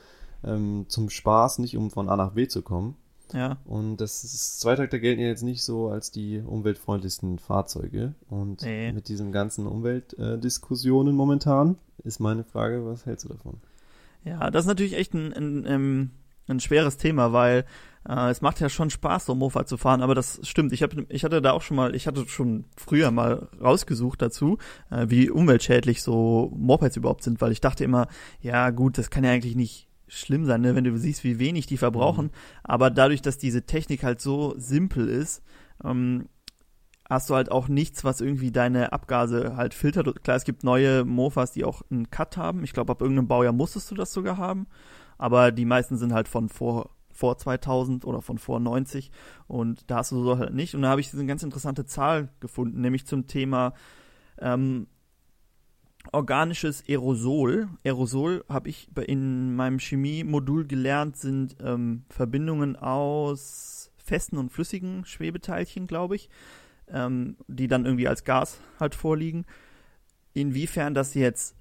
ähm, zum Spaß, nicht um von A nach B zu kommen. Ja, Und das ist, Zweitakter gelten ja jetzt nicht so als die umweltfreundlichsten Fahrzeuge. Und Nee. mit diesen ganzen Umweltdiskussionen momentan ist meine Frage, was hältst du davon? ja, das ist natürlich echt ein, ein, ähm, ein schweres Thema, weil äh, es macht ja schon Spaß, so Mofa zu fahren, aber das stimmt. Ich, hab, ich hatte da auch schon mal, ich hatte schon früher mal rausgesucht dazu, äh, wie umweltschädlich so Mopeds überhaupt sind, weil ich dachte immer, ja gut, das kann ja eigentlich nicht schlimm sein, ne, wenn du siehst, wie wenig die verbrauchen. Mhm. Aber dadurch, dass diese Technik halt so simpel ist, ähm, hast du halt auch nichts, was irgendwie deine Abgase halt filtert. Klar, es gibt neue Mofas, die auch einen Cut haben. Ich glaube, ab irgendeinem Baujahr musstest du das sogar haben. Aber die meisten sind halt von vor, vor 2000 oder von vor 90 und da hast du so halt nicht. Und da habe ich eine ganz interessante Zahl gefunden, nämlich zum Thema ähm, organisches Aerosol. Aerosol habe ich in meinem Chemie-Modul gelernt, sind ähm, Verbindungen aus festen und flüssigen Schwebeteilchen, glaube ich, ähm, die dann irgendwie als Gas halt vorliegen. Inwiefern das jetzt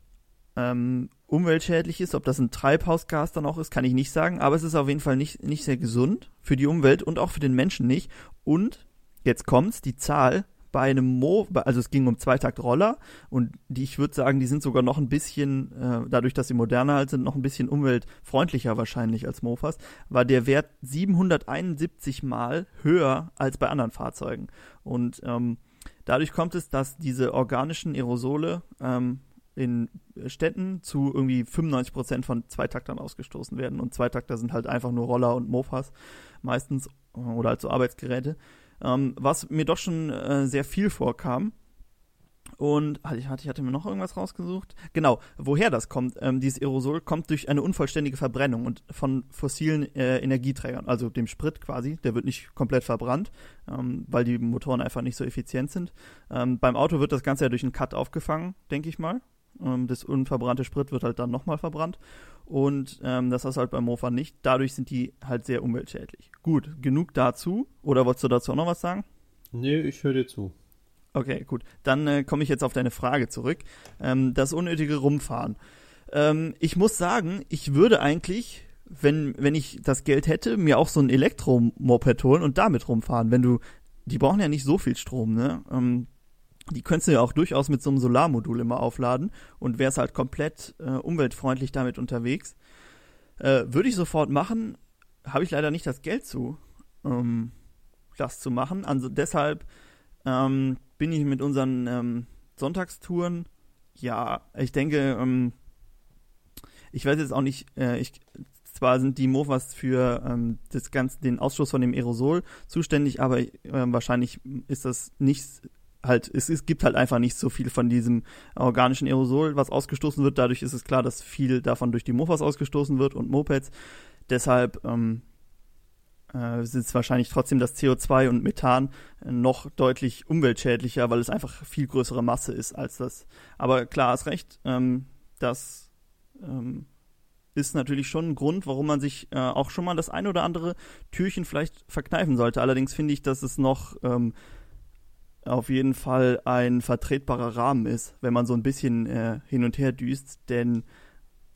ähm, umweltschädlich ist, ob das ein Treibhausgas dann auch ist, kann ich nicht sagen, aber es ist auf jeden Fall nicht, nicht sehr gesund für die Umwelt und auch für den Menschen nicht. Und jetzt kommt's, die Zahl bei einem Mo, also es ging um Zweitakt-Roller und die, ich würde sagen, die sind sogar noch ein bisschen, äh, dadurch, dass sie moderner halt sind, noch ein bisschen umweltfreundlicher wahrscheinlich als Mofas, war der Wert 771 Mal höher als bei anderen Fahrzeugen. Und ähm, dadurch kommt es, dass diese organischen Aerosole ähm, in Städten zu irgendwie 95 Prozent von Zweitaktern ausgestoßen werden. Und Zweitakter sind halt einfach nur Roller und Mofas meistens oder halt so Arbeitsgeräte. Ähm, was mir doch schon äh, sehr viel vorkam. Und ich hatte, ich hatte mir noch irgendwas rausgesucht. Genau, woher das kommt. Ähm, dieses Aerosol kommt durch eine unvollständige Verbrennung und von fossilen äh, Energieträgern, also dem Sprit quasi. Der wird nicht komplett verbrannt, ähm, weil die Motoren einfach nicht so effizient sind. Ähm, beim Auto wird das Ganze ja durch einen Cut aufgefangen, denke ich mal. Ähm, das unverbrannte Sprit wird halt dann nochmal verbrannt. Und ähm, das ist halt beim Mofa nicht. Dadurch sind die halt sehr umweltschädlich. Gut, genug dazu. Oder wolltest du dazu auch noch was sagen? Nee, ich höre dir zu. Okay, gut. Dann äh, komme ich jetzt auf deine Frage zurück. Ähm, das unnötige Rumfahren. Ähm, ich muss sagen, ich würde eigentlich, wenn, wenn ich das Geld hätte, mir auch so ein Elektromoped holen und damit rumfahren. Wenn du, die brauchen ja nicht so viel Strom, ne? Ähm, die könntest du ja auch durchaus mit so einem Solarmodul immer aufladen und wärst halt komplett äh, umweltfreundlich damit unterwegs. Äh, Würde ich sofort machen, habe ich leider nicht das Geld zu, ähm, das zu machen. Also deshalb ähm, bin ich mit unseren ähm, Sonntagstouren, ja, ich denke, ähm, ich weiß jetzt auch nicht, äh, ich, zwar sind die Mofas für ähm, das ganze, den Ausstoß von dem Aerosol zuständig, aber äh, wahrscheinlich ist das nicht halt, es, es gibt halt einfach nicht so viel von diesem organischen Aerosol, was ausgestoßen wird. Dadurch ist es klar, dass viel davon durch die Mofas ausgestoßen wird und Mopeds. Deshalb ähm, äh, ist wahrscheinlich trotzdem das CO2 und Methan noch deutlich umweltschädlicher, weil es einfach viel größere Masse ist als das. Aber klar, hast recht, ähm, das ähm, ist natürlich schon ein Grund, warum man sich äh, auch schon mal das ein oder andere Türchen vielleicht verkneifen sollte. Allerdings finde ich, dass es noch ähm, auf jeden Fall ein vertretbarer Rahmen ist, wenn man so ein bisschen äh, hin und her düst. Denn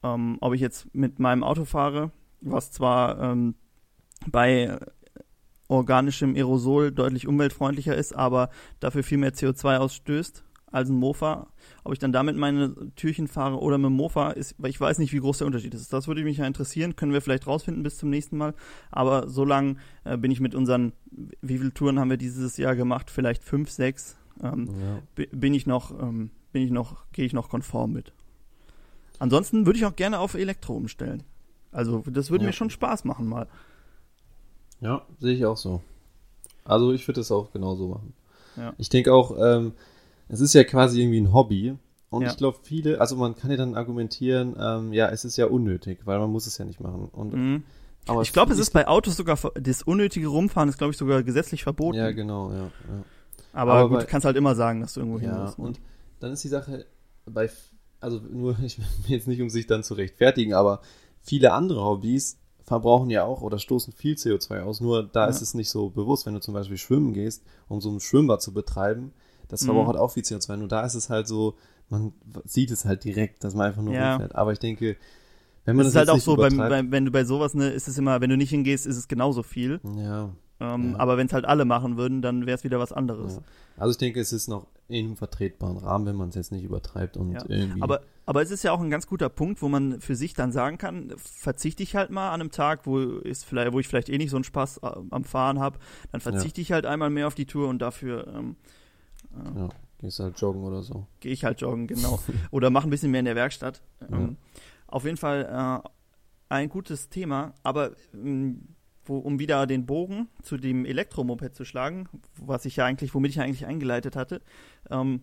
ähm, ob ich jetzt mit meinem Auto fahre, was zwar ähm, bei organischem Aerosol deutlich umweltfreundlicher ist, aber dafür viel mehr CO2 ausstößt als ein Mofa. Ob ich dann damit meine Türchen fahre oder mit dem Mofa, ist, weil ich weiß nicht, wie groß der Unterschied ist. Das würde mich ja interessieren. Können wir vielleicht rausfinden bis zum nächsten Mal. Aber so lang äh, bin ich mit unseren, wie viele Touren haben wir dieses Jahr gemacht? Vielleicht fünf, sechs. Ähm, ja. Bin ich noch, ähm, bin ich noch, gehe ich noch konform mit. Ansonsten würde ich auch gerne auf Elektro umstellen. Also das würde ja. mir schon Spaß machen mal. Ja, sehe ich auch so. Also ich würde das auch genauso machen. Ja. Ich denke auch, ähm, es ist ja quasi irgendwie ein Hobby. Und ja. ich glaube, viele, also man kann ja dann argumentieren, ähm, ja, es ist ja unnötig, weil man muss es ja nicht machen. Und, mhm. aber ich glaube, es ist bei Autos sogar, das unnötige Rumfahren ist, glaube ich, sogar gesetzlich verboten. Ja, genau, ja. ja. Aber, aber, gut, bei, du kannst halt immer sagen, dass du irgendwo hin ja, musst. Ne? Und dann ist die Sache bei, also nur, ich will jetzt nicht, um sich dann zu rechtfertigen, aber viele andere Hobbys verbrauchen ja auch oder stoßen viel CO2 aus. Nur da ist es nicht so bewusst, wenn du zum Beispiel schwimmen gehst, um so ein Schwimmbad zu betreiben, das verbraucht mhm. halt auch viel CO2. Nur da ist es halt so, man sieht es halt direkt, dass man einfach nur ja. rumfährt. Aber ich denke, wenn man das, das ist halt auch so, beim, beim, wenn du bei sowas, ne, ist es immer, wenn du nicht hingehst, ist es genauso viel. Ja. Ähm, ja. Aber wenn es halt alle machen würden, dann wäre es wieder was anderes. Ja. Also ich denke, es ist noch in einem vertretbaren Rahmen, wenn man es jetzt nicht übertreibt und ja. irgendwie. Aber, aber es ist ja auch ein ganz guter Punkt, wo man für sich dann sagen kann, verzichte ich halt mal an einem Tag, wo, ist vielleicht, wo ich vielleicht eh nicht so einen Spaß äh, am Fahren habe, dann verzichte ich halt einmal mehr auf die Tour und dafür ähm, äh, ja. Gehst halt joggen oder so. Gehe ich halt joggen, genau. oder mach ein bisschen mehr in der Werkstatt. Ähm, auf jeden Fall äh, ein gutes Thema, aber ähm, wo, um wieder den Bogen zu dem Elektromoped zu schlagen, was ich ja eigentlich, womit ich ja eigentlich eingeleitet hatte. Ähm,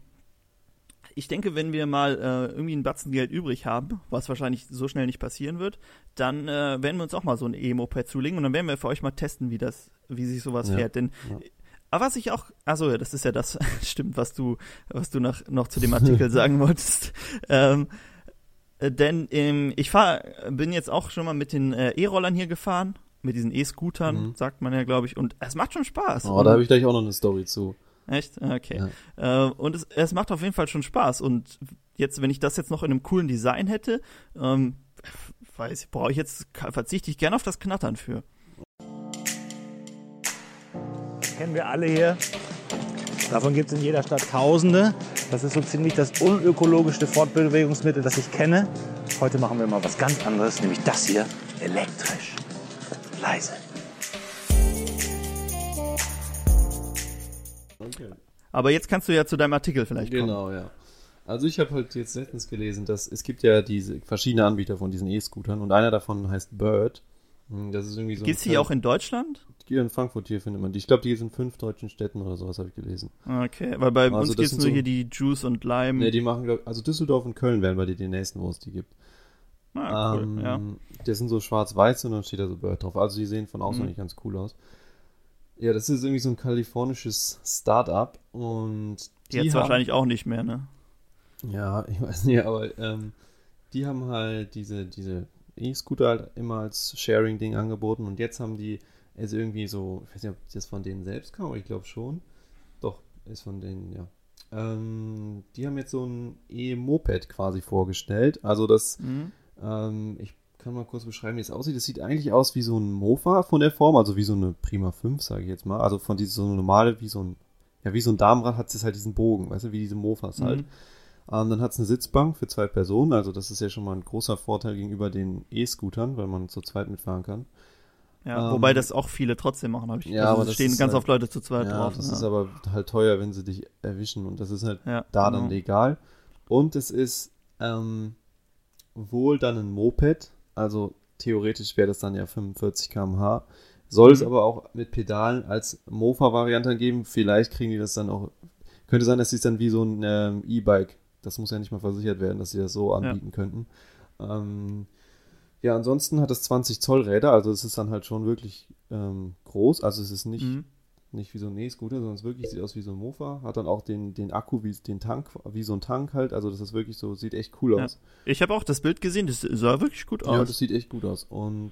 ich denke, wenn wir mal äh, irgendwie ein Batzen Geld übrig haben, was wahrscheinlich so schnell nicht passieren wird, dann äh, werden wir uns auch mal so ein E-Moped zulegen und dann werden wir für euch mal testen, wie das, wie sich sowas ja. fährt. Denn ja. Aber was ich auch, also ja, das ist ja das, stimmt, was du, was du noch, noch zu dem Artikel sagen wolltest. Ähm, äh, denn ähm, ich fahr, bin jetzt auch schon mal mit den äh, E-Rollern hier gefahren, mit diesen E-Scootern, mhm. sagt man ja, glaube ich, und es macht schon Spaß. Oh, da habe ich gleich auch noch eine Story zu. Echt? Okay. Ja. Äh, und es, es macht auf jeden Fall schon Spaß. Und jetzt, wenn ich das jetzt noch in einem coolen Design hätte, ähm, weiß ich, brauche ich jetzt, verzichte ich gerne auf das Knattern für kennen wir alle hier. Davon gibt es in jeder Stadt Tausende. Das ist so ziemlich das unökologischste Fortbewegungsmittel, das ich kenne. Heute machen wir mal was ganz anderes, nämlich das hier elektrisch. Leise. Okay. Aber jetzt kannst du ja zu deinem Artikel vielleicht kommen. Genau, ja. Also ich habe halt jetzt letztens gelesen, dass es gibt ja diese verschiedene Anbieter von diesen E-Scootern und einer davon heißt Bird. Hm, Das ist irgendwie so. Gibt's die auch in Deutschland? Hier in Frankfurt hier findet man die. Ich glaube, die sind in fünf deutschen Städten oder sowas, habe ich gelesen. Okay, weil bei Also uns gibt's sind nur so- hier die Juice und Lime. Ne, die machen, glaub, also Düsseldorf und Köln wären bei dir die nächsten, wo es die gibt. ah, cool, ähm, ja. Das sind so schwarz-weiß und dann steht da so Bird drauf. Also die sehen von außen Mhm. eigentlich ganz cool aus. Ja, das ist irgendwie so ein kalifornisches Start-up und die Jetzt haben, wahrscheinlich auch nicht mehr, ne? Ja, ich weiß nicht, aber ähm, die haben halt diese, diese E-Scooter halt immer als Sharing-Ding angeboten und jetzt haben die es irgendwie so, ich weiß nicht, ob das von denen selbst kam, aber ich glaube schon. Doch, ist von denen, ja. Ähm, die haben jetzt so ein E-Moped quasi vorgestellt. Also das, Mhm. ähm, ich kann mal kurz beschreiben, wie es aussieht. Das sieht eigentlich aus wie so ein Mofa von der Form, also wie so eine Prima 5, sage ich jetzt mal. Also von diese so eine normale, wie so ein, ja, wie so ein Damenrad hat es halt diesen Bogen, weißt du, wie diese Mofas halt. Mhm. Ähm, dann hat es eine Sitzbank für zwei Personen, also das ist ja schon mal ein großer Vorteil gegenüber den E-Scootern, weil man zu zweit mitfahren kann. Ja, Ähm, wobei das auch viele trotzdem machen, habe ich. ja, also aber stehen ganz halt- oft Leute zu zweit ja, drauf. das ja. ist aber halt teuer, wenn sie dich erwischen und das ist halt ja, da genau. dann legal. Und es ist ähm, wohl dann ein Moped, also theoretisch wäre das dann ja 45 km/h. Soll es Mhm. aber auch mit Pedalen als Mofa-Variante geben. Vielleicht kriegen die das dann auch. Könnte sein, dass sie es dann wie so ein ähm, E-Bike, das muss ja nicht mal versichert werden, dass sie das so anbieten könnten. Ähm, ja, ansonsten hat es 20 Zoll Räder, also es ist dann halt schon wirklich ähm, groß. Also es ist nicht Mhm. nicht wie so ein E-Scooter, sondern es wirklich sieht aus wie so ein Mofa. Hat dann auch den, den Akku wie den Tank, wie so ein Tank halt. Also das ist wirklich so, sieht echt cool Ja. aus. Ich habe auch das Bild gesehen, das sah wirklich gut Ja, aus. das sieht echt gut aus. Und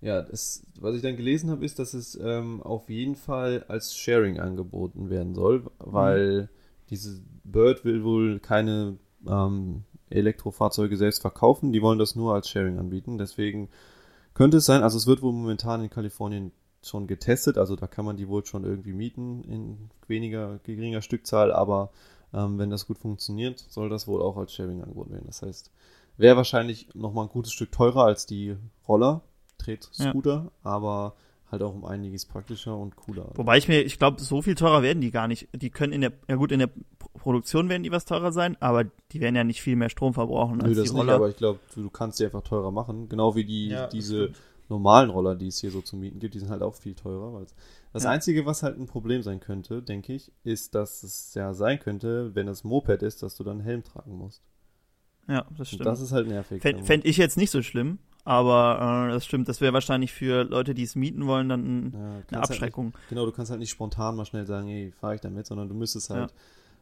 ja, das, was ich dann gelesen habe, ist, dass es ähm, auf jeden Fall als Sharing angeboten werden soll, weil diese Bird will wohl keine ähm, Elektrofahrzeuge selbst verkaufen, die wollen das nur als Sharing anbieten. Deswegen könnte es sein, also es wird wohl momentan in Kalifornien schon getestet, also da kann man die wohl schon irgendwie mieten in weniger, geringer Stückzahl, aber ähm, wenn das gut funktioniert, soll das wohl auch als Sharing angeboten werden. Das heißt, wäre wahrscheinlich nochmal ein gutes Stück teurer als die Roller, Tret-Scooter, aber halt auch um einiges praktischer und cooler. Wobei ich mir, ich glaube, so viel teurer werden die gar nicht. Die können in der, ja gut, in der Produktion werden die was teurer sein, aber die werden ja nicht viel mehr Strom verbrauchen Nö, als das die nicht, Roller. aber ich glaube, du, du kannst die einfach teurer machen. Genau wie die, Ja, diese normalen Roller, die es hier so zu mieten gibt, die sind halt auch viel teurer. Das Ja. Einzige, was halt ein Problem sein könnte, denke ich, ist, dass es ja sein könnte, wenn das Moped ist, dass du dann einen Helm tragen musst. ja, das Und stimmt. das ist halt nervig. Fände fänd ich jetzt nicht so schlimm, aber äh, das stimmt, das wäre wahrscheinlich für Leute, die es mieten wollen, dann ein, Ja, eine kannst halt Abschreckung. Nicht, genau, du kannst halt nicht spontan mal schnell sagen, hey, fahre ich damit, sondern du müsstest halt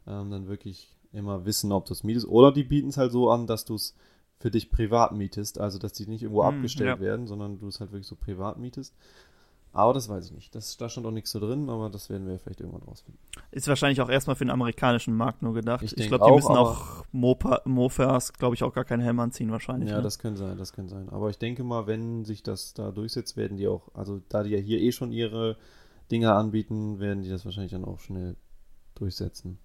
ähm, dann wirklich immer wissen, ob du es mietest. Oder die bieten es halt so an, dass du es für dich privat mietest, also dass die nicht irgendwo Hm, abgestellt ja. werden, sondern du es halt wirklich so privat mietest. Aber das weiß ich nicht. Das, da stand auch nichts so drin, aber das werden wir vielleicht irgendwann rausfinden. Ist wahrscheinlich auch erstmal für den amerikanischen Markt nur gedacht. Ich Ich, glaube, die müssen auch Mopa, Mofas, glaube ich, auch gar keinen Helm anziehen wahrscheinlich. Ja, ne? das könnte sein, das könnte sein. Aber ich denke mal, wenn sich das da durchsetzt, werden die auch, also da die ja hier eh schon ihre Dinger anbieten, werden die das wahrscheinlich dann auch schnell durchsetzen.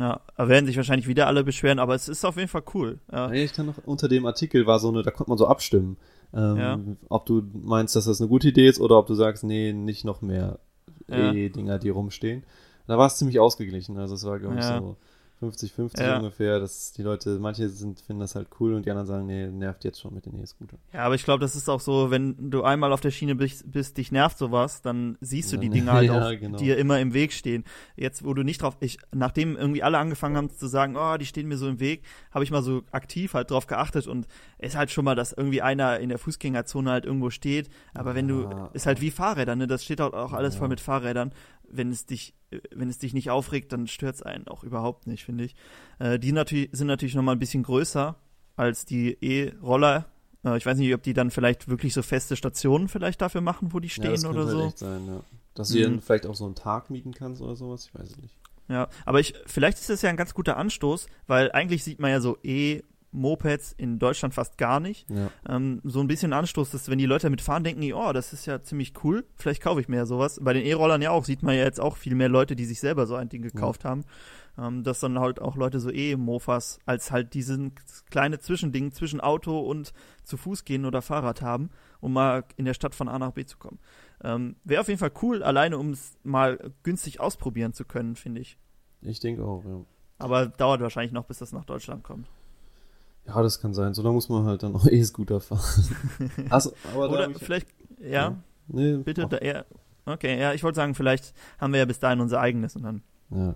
Ja, da werden sich wahrscheinlich wieder alle beschweren, aber es ist auf jeden Fall cool. Ja, ich kann noch, unter dem Artikel war so eine, da konnte man so abstimmen, ähm, Ja. ob du meinst, dass das eine gute Idee ist oder ob du sagst, nee, nicht noch mehr Ja. E-Dinger, die rumstehen. Da war es ziemlich ausgeglichen, also es war, glaube ich, Ja. so 50-50 Ja. ungefähr, dass die Leute, manche sind, finden das halt cool und die anderen sagen, nee, nervt jetzt schon mit den E-Scootern. ja aber ich glaube, das ist auch so, wenn du einmal auf der Schiene bist, bist dich nervt sowas, dann siehst du die Dann- Dinger halt Ja, auch, genau. die dir immer im Weg stehen. Jetzt, wo du nicht drauf, ich, nachdem irgendwie alle angefangen haben zu sagen, oh, die stehen mir so im Weg, habe ich mal so aktiv halt drauf geachtet und es ist halt schon mal, dass irgendwie einer in der Fußgängerzone halt irgendwo steht, aber wenn du, ist halt wie Fahrräder, ne, das steht auch, auch alles Ja. voll mit Fahrrädern. Wenn es dich, äh, wenn es dich nicht aufregt, dann stört es einen auch überhaupt nicht, finde ich. Äh, die natürlich, sind natürlich noch mal ein bisschen größer als die E-Roller. Äh, ich weiß nicht, ob die dann vielleicht wirklich so feste Stationen vielleicht dafür machen, wo die ja, stehen das oder so. Echt sein, ja. Dass du Mhm. dann vielleicht auch so einen Tag mieten kannst oder sowas, ich weiß es nicht. Ja, aber ich, vielleicht ist das ja ein ganz guter Anstoß, weil eigentlich sieht man ja so Mopeds in Deutschland fast gar nicht. Ja. Ähm, so ein bisschen Anstoß, dass wenn die Leute damit fahren, denken die, oh, das ist ja ziemlich cool, vielleicht kaufe ich mir ja sowas. Bei den E-Rollern ja auch, sieht man ja jetzt auch viel mehr Leute, die sich selber so ein Ding gekauft haben. Ähm, dass dann halt auch Leute so E-Mofas als halt diesen kleine Zwischending zwischen Auto und zu Fuß gehen oder Fahrrad haben, um mal in der Stadt von A nach B zu kommen. Ähm, Wäre auf jeden Fall cool, alleine um es mal günstig ausprobieren zu können, finde ich. Ich denke auch, ja. Aber dauert wahrscheinlich noch, bis das nach Deutschland kommt. Ja, das kann sein. So lange muss man halt dann auch E-Scooter fahren. Achso, aber Oder ich, vielleicht, ja, Nee, bitte, da, ja, okay, ja, ich wollte sagen, vielleicht haben wir ja bis dahin unser eigenes und dann ja.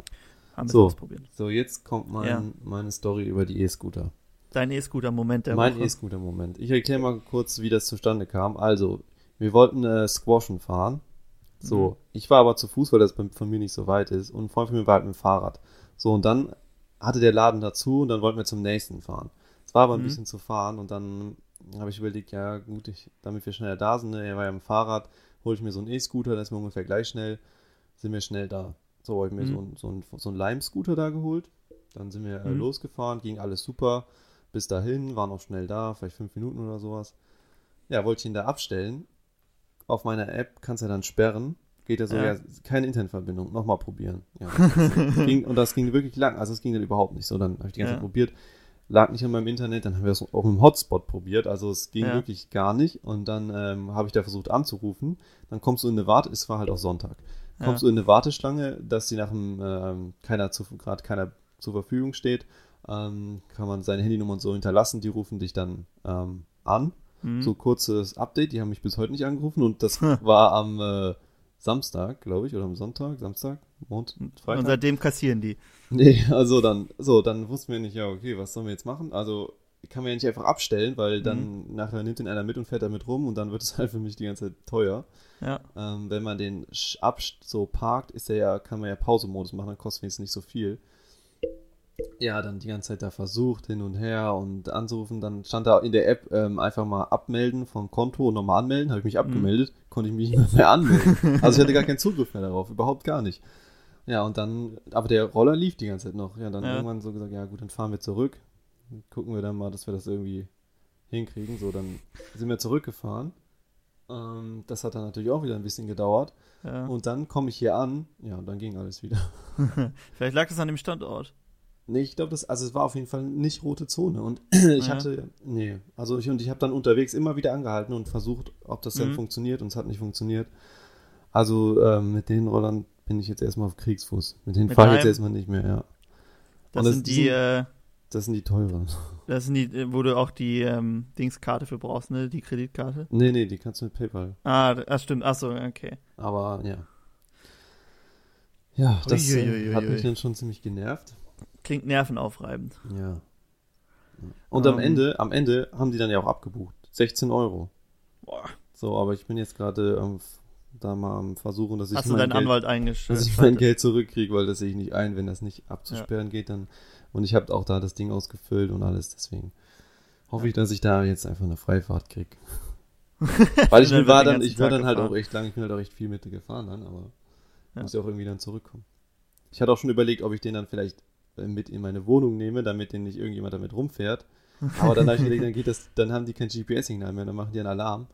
haben wir So. es ausprobiert. So, jetzt kommt mein, Ja. meine Story über die E-Scooter. Dein E-Scooter-Moment der Mein. E-Scooter-Moment. Ich erkläre mal kurz, wie das zustande kam. Also, wir wollten äh, Squashen fahren. So, Mhm. ich war aber zu Fuß, weil das von mir nicht so weit ist. Und ein Freund von mir war halt mit dem Fahrrad. So, und dann hatte der Laden dazu und dann wollten wir zum nächsten fahren. War aber ein Mhm. bisschen zu fahren und dann habe ich überlegt, ja gut, ich, damit wir schneller da sind, ne, er war ja im Fahrrad, hole ich mir so einen E-Scooter, das ist mir ungefähr gleich schnell, sind wir schnell da. So, habe ich mir Mhm. so, einen- so, einen- so einen Lime-Scooter da geholt. Dann sind wir äh, Mhm. losgefahren, ging alles super. Bis dahin, waren auch schnell da, vielleicht fünf Minuten oder sowas. Ja, wollte ich ihn da abstellen. Auf meiner App kannst du ja dann sperren. Geht ja so, Ja. keine Internetverbindung, nochmal probieren. Ja, das ging, und das ging wirklich lang, also es ging dann überhaupt nicht so. Dann habe ich die ganze Ja. Zeit probiert, lag nicht an meinem Internet, dann haben wir es auch im Hotspot probiert, also es ging Ja. wirklich gar nicht. Und dann ähm, habe ich da versucht anzurufen. Dann kommst du in eine Warte, es war halt auch Sonntag. Kommst Ja. du in eine Warteschlange, dass sie nach dem ähm, keiner zu, gerade keiner zur Verfügung steht, ähm, kann man seine Handynummer und so hinterlassen, die rufen dich dann ähm, an. Mhm. So kurzes Update, die haben mich bis heute nicht angerufen und das Hm. war am äh, Samstag, glaube ich, oder am Sonntag, Samstag, Und Freitag. seitdem kassieren die. Nee, also dann, so, dann wussten wir nicht, ja, okay, was sollen wir jetzt machen? Also kann man ja nicht einfach abstellen, weil dann Mhm. nachher nimmt den einer mit und fährt damit rum und dann wird es halt für mich die ganze Zeit teuer. Ja. Ähm, wenn man den ab so parkt, ist der ja, kann man ja Pause-Modus machen, dann kostet wenigstens nicht so viel. Ja, dann die ganze Zeit da versucht, hin und her und anzurufen. Dann stand da in der App ähm, einfach mal abmelden vom Konto und nochmal anmelden. Habe ich mich abgemeldet, konnte ich mich nicht mehr anmelden. Also ich hatte gar keinen Zugriff mehr darauf, überhaupt gar nicht. Ja, und dann, aber der Roller lief die ganze Zeit noch. Ja, dann Ja. irgendwann so gesagt, ja gut, dann fahren wir zurück. Gucken wir dann mal, dass wir das irgendwie hinkriegen. So, dann sind wir zurückgefahren. Ähm, das hat dann natürlich auch wieder ein bisschen gedauert. ja. Und dann komme ich hier an, ja, und dann ging alles wieder. Vielleicht lag es an dem Standort. Nee, ich glaube, das, also es war auf jeden Fall nicht rote Zone. Und ich Ja. hatte, nee, also ich und ich habe dann unterwegs immer wieder angehalten und versucht, ob das denn Mhm. funktioniert und es hat nicht funktioniert. Also ähm, mit den Rollern bin ich jetzt erstmal auf Kriegsfuß. Mit denen fahre ich jetzt erstmal nicht mehr, ja. Das das- sind die sind- äh, Das sind die teuren. das sind die, äh, wo du auch die ähm, Dingskarte für brauchst, ne? Die Kreditkarte. Nee, nee, die kannst du mit PayPal. Ah, das stimmt. Ach so, okay. Aber ja. Ja, das Uiuiuiui. hat mich dann schon ziemlich genervt. Klingt nervenaufreibend. Ja. Und am Ähm. Ende, am Ende haben die dann ja auch abgebucht. 16 Euro. Boah. So, aber ich bin jetzt gerade am, da mal am Versuchen, dass ich Hast mein Geld, dass ich mein? Geld zurückkriege, weil das sehe ich nicht ein, wenn das nicht abzusperren geht, dann und ich habe auch da das Ding ausgefüllt und alles, deswegen hoffe ich, dass ich da jetzt einfach eine Freifahrt kriege. Weil ich Dann war dann, ich war Tag dann halt gefahren. auch echt lang, ich bin halt auch echt viel mit gefahren dann, aber Ja. muss ja auch irgendwie dann zurückkommen. Ich hatte auch schon überlegt, ob ich den dann vielleicht äh, mit in meine Wohnung nehme, damit den nicht irgendjemand damit rumfährt. Aber dann habe ich überlegt, dann geht das, dann haben die kein GPS-Signal mehr, dann machen die einen Alarm.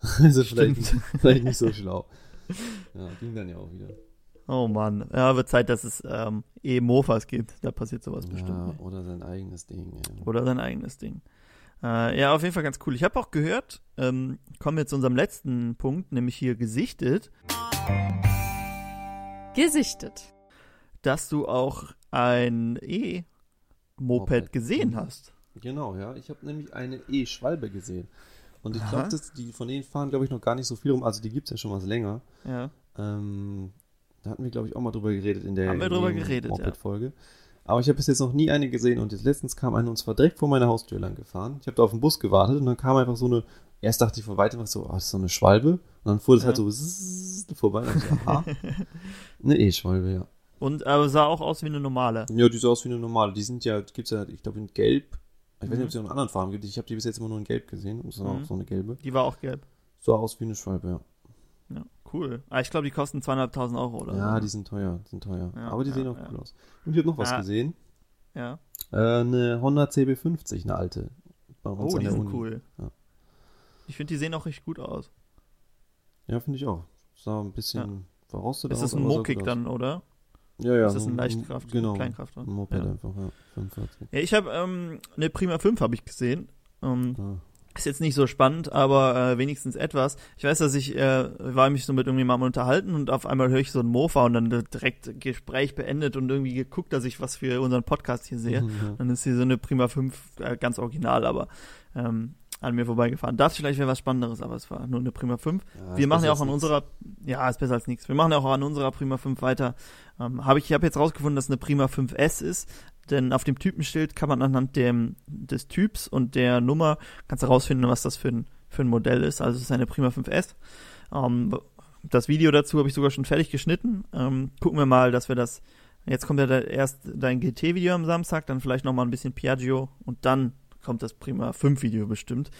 Also vielleicht, Stimmt. vielleicht nicht so schlau. Ja, ging dann ja auch wieder. Oh Mann. Ja, wird Zeit, dass es ähm, E-Mofas gibt. Da passiert sowas bestimmt Ja, nicht. oder sein eigenes Ding. Ja. Oder sein eigenes Ding. Äh, ja, auf jeden Fall ganz cool. Ich habe auch gehört, ähm, kommen wir zu unserem letzten Punkt, nämlich hier gesichtet, Gesichtet. dass du auch ein E-Moped Moped. gesehen hast. Genau, ja. Ich habe nämlich eine E-Schwalbe gesehen. Und ich glaube, die von denen fahren, glaube ich, noch gar nicht so viel rum. Also die gibt es ja schon was länger. Ja. Ähm, da hatten wir, glaube ich, auch mal drüber geredet in der Haben wir drüber geredet, ja. Moped-Folge. Aber ich habe bis jetzt noch nie eine gesehen und jetzt letztens kam eine und zwar direkt vor meiner Haustür lang gefahren. Ich habe da auf den Bus gewartet und dann kam einfach so eine, erst dachte ich von weitem so, oh, das ist so eine Schwalbe. Und dann fuhr das halt Ja. so zzzz vorbei. Und ich, aha, eine E-Schwalbe, ja. Und aber sah auch aus wie eine normale. Ja, die sah aus wie eine normale. Die sind ja, gibt's ja, ich glaube, in Gelb. Ich weiß Mhm. nicht, ob es die auch in anderen Farben gibt. Ich habe die bis jetzt immer nur in Gelb gesehen. Das war Mhm. auch so eine gelbe. Die war auch gelb. Sah aus wie eine Schwalbe, ja. Ja, cool. Ah, ich glaube, die kosten zweieinhalbtausend Euro oder Ja, so. die sind teuer, die sind teuer. Ja, Aber die ja, sehen auch ja. cool aus. Und ich habe noch was Ja. gesehen. Ja. Äh, eine Honda CB50, eine alte. Oh, die sind Uni. cool. Ja. Ich finde, die sehen auch richtig gut aus. Ja, finde ich auch. Sah ein bisschen verrostet Ist aus. das ein aber Mokik aus. dann, oder? Ja, ja. Ist das ein Leichtkraft- Genau. Kleinkraft, Ein? Moped Ja. einfach, ja. 45. Ja, ich habe ähm, eine Prima 5 habe ich gesehen. Ähm, Ja. Ist jetzt nicht so spannend, aber äh, wenigstens etwas. Ich weiß, dass ich äh, war mich so mit irgendjemandem unterhalten und auf einmal höre ich so ein Mofa und dann direkt Gespräch beendet und irgendwie geguckt, dass ich was für unseren Podcast hier sehe. Mhm, ja. Dann ist hier so eine Prima 5 äh, ganz original, aber ähm, an mir vorbeigefahren. Dachte vielleicht wäre was Spannenderes, aber es war nur eine Prima 5. Ja, wir machen ja auch an unserer, ja, ist besser als nichts. Wir machen ja auch an unserer Prima 5 weiter. Ähm, hab ich ich habe jetzt rausgefunden, dass eine Prima 5S ist, denn auf dem Typenschild kann man anhand dem, des Typs und der Nummer kannst du rausfinden, was das für ein, für ein Modell ist. Also es ist eine Prima 5S. Ähm, das Video dazu habe ich sogar schon fertig geschnitten. Ähm, gucken wir mal, dass wir das, jetzt kommt ja da erst dein GT-Video am Samstag, dann vielleicht nochmal ein bisschen Piaggio und dann kommt das Prima 5-Video bestimmt.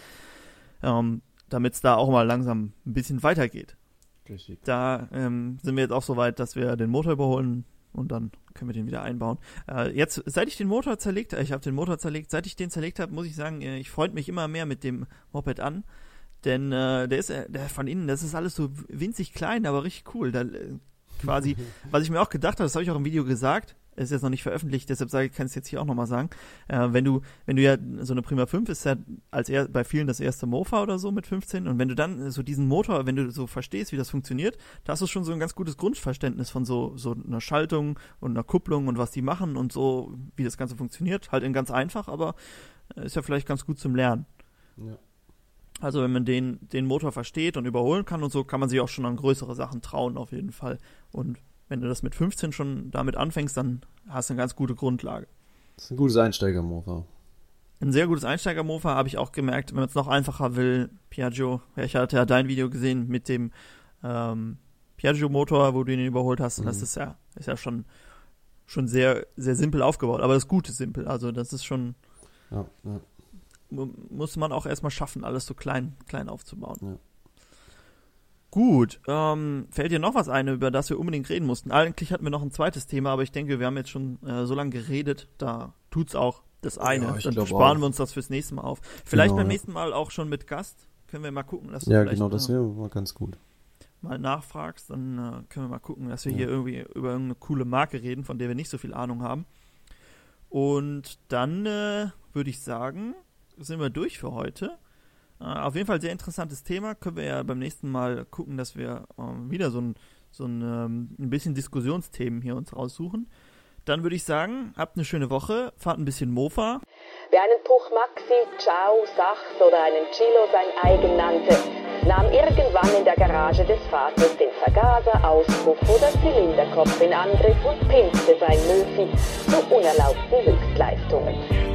Ähm, damit es da auch mal langsam ein bisschen weitergeht. Richtig. Da ähm, sind wir jetzt auch so weit, dass wir den Motor überholen und dann können wir den wieder einbauen. Äh, jetzt, seit ich den Motor zerlegt, äh, ich habe den Motor zerlegt, seit ich den zerlegt habe, muss ich sagen, äh, ich freue mich immer mehr mit dem Moped an. Denn äh, der ist, äh, der von innen, das ist alles so winzig klein, aber richtig cool. Da, äh, quasi, was ich mir auch gedacht habe, das habe ich auch im Video gesagt, ist jetzt noch nicht veröffentlicht, deshalb sage ich, kann ich es jetzt hier auch nochmal sagen. Äh, wenn du, wenn du ja so eine Prima 5 ist ja als er, bei vielen das erste Mofa oder so mit 15 und wenn du dann so diesen Motor, wenn du so verstehst, wie das funktioniert, da hast du schon so ein ganz gutes Grundverständnis von so, so einer Schaltung und einer Kupplung und was die machen und so, wie das Ganze funktioniert. Halt in ganz einfach, aber äh, ist ja vielleicht ganz gut zum Lernen. Ja. Also wenn man den, den Motor versteht und überholen kann und so, kann man sich auch schon an größere Sachen trauen, auf jeden Fall. Und wenn du das mit 15 schon damit anfängst, dann hast du eine ganz gute Grundlage. Das ist ein gutes Einsteigermofa. Ein sehr gutes Einsteigermofa habe ich auch gemerkt, wenn man es noch einfacher will, Piaggio, ich hatte ja dein Video gesehen mit dem ähm, Piaggio-Motor, wo du ihn überholt hast, und das Mhm. ist ja, ist ja schon, schon sehr, sehr simpel aufgebaut, aber das Gute simpel, also das ist schon, Ja, ja. mu- muss man auch erstmal schaffen, alles so klein, klein aufzubauen. Ja. Gut, ähm, fällt dir noch was ein, über das wir unbedingt reden mussten? Eigentlich hatten wir noch ein zweites Thema, aber ich denke, wir haben jetzt schon äh, so lange geredet, da tut's auch das eine. Ja, Dann sparen auch. wir uns das fürs nächste Mal auf. Vielleicht Genau, beim nächsten Mal auch schon mit Gast. Können wir mal gucken, dass du ja genau, das äh, wäre mal ganz gut. mal nachfragst. Dann äh, können wir mal gucken, dass wir Ja. hier irgendwie über irgendeine coole Marke reden, von der wir nicht so viel Ahnung haben. Und dann äh, würde ich sagen, sind wir durch für heute. Äh, auf jeden Fall sehr interessantes Thema. Können wir ja beim nächsten Mal gucken, dass wir ähm, wieder so ein, so ein, ähm, ein bisschen Diskussionsthemen hier uns raussuchen. Dann würde ich sagen, habt eine schöne Woche, fahrt ein bisschen Mofa. Wer einen Puch Maxi, Ciao, Sachs oder einen Chilo sein eigen nannte, nahm irgendwann in der Garage des Vaters den Vergaser, Auspuff oder Zylinderkopf in Angriff und pimpte sein Möfi zu unerlaubten Höchstleistungen.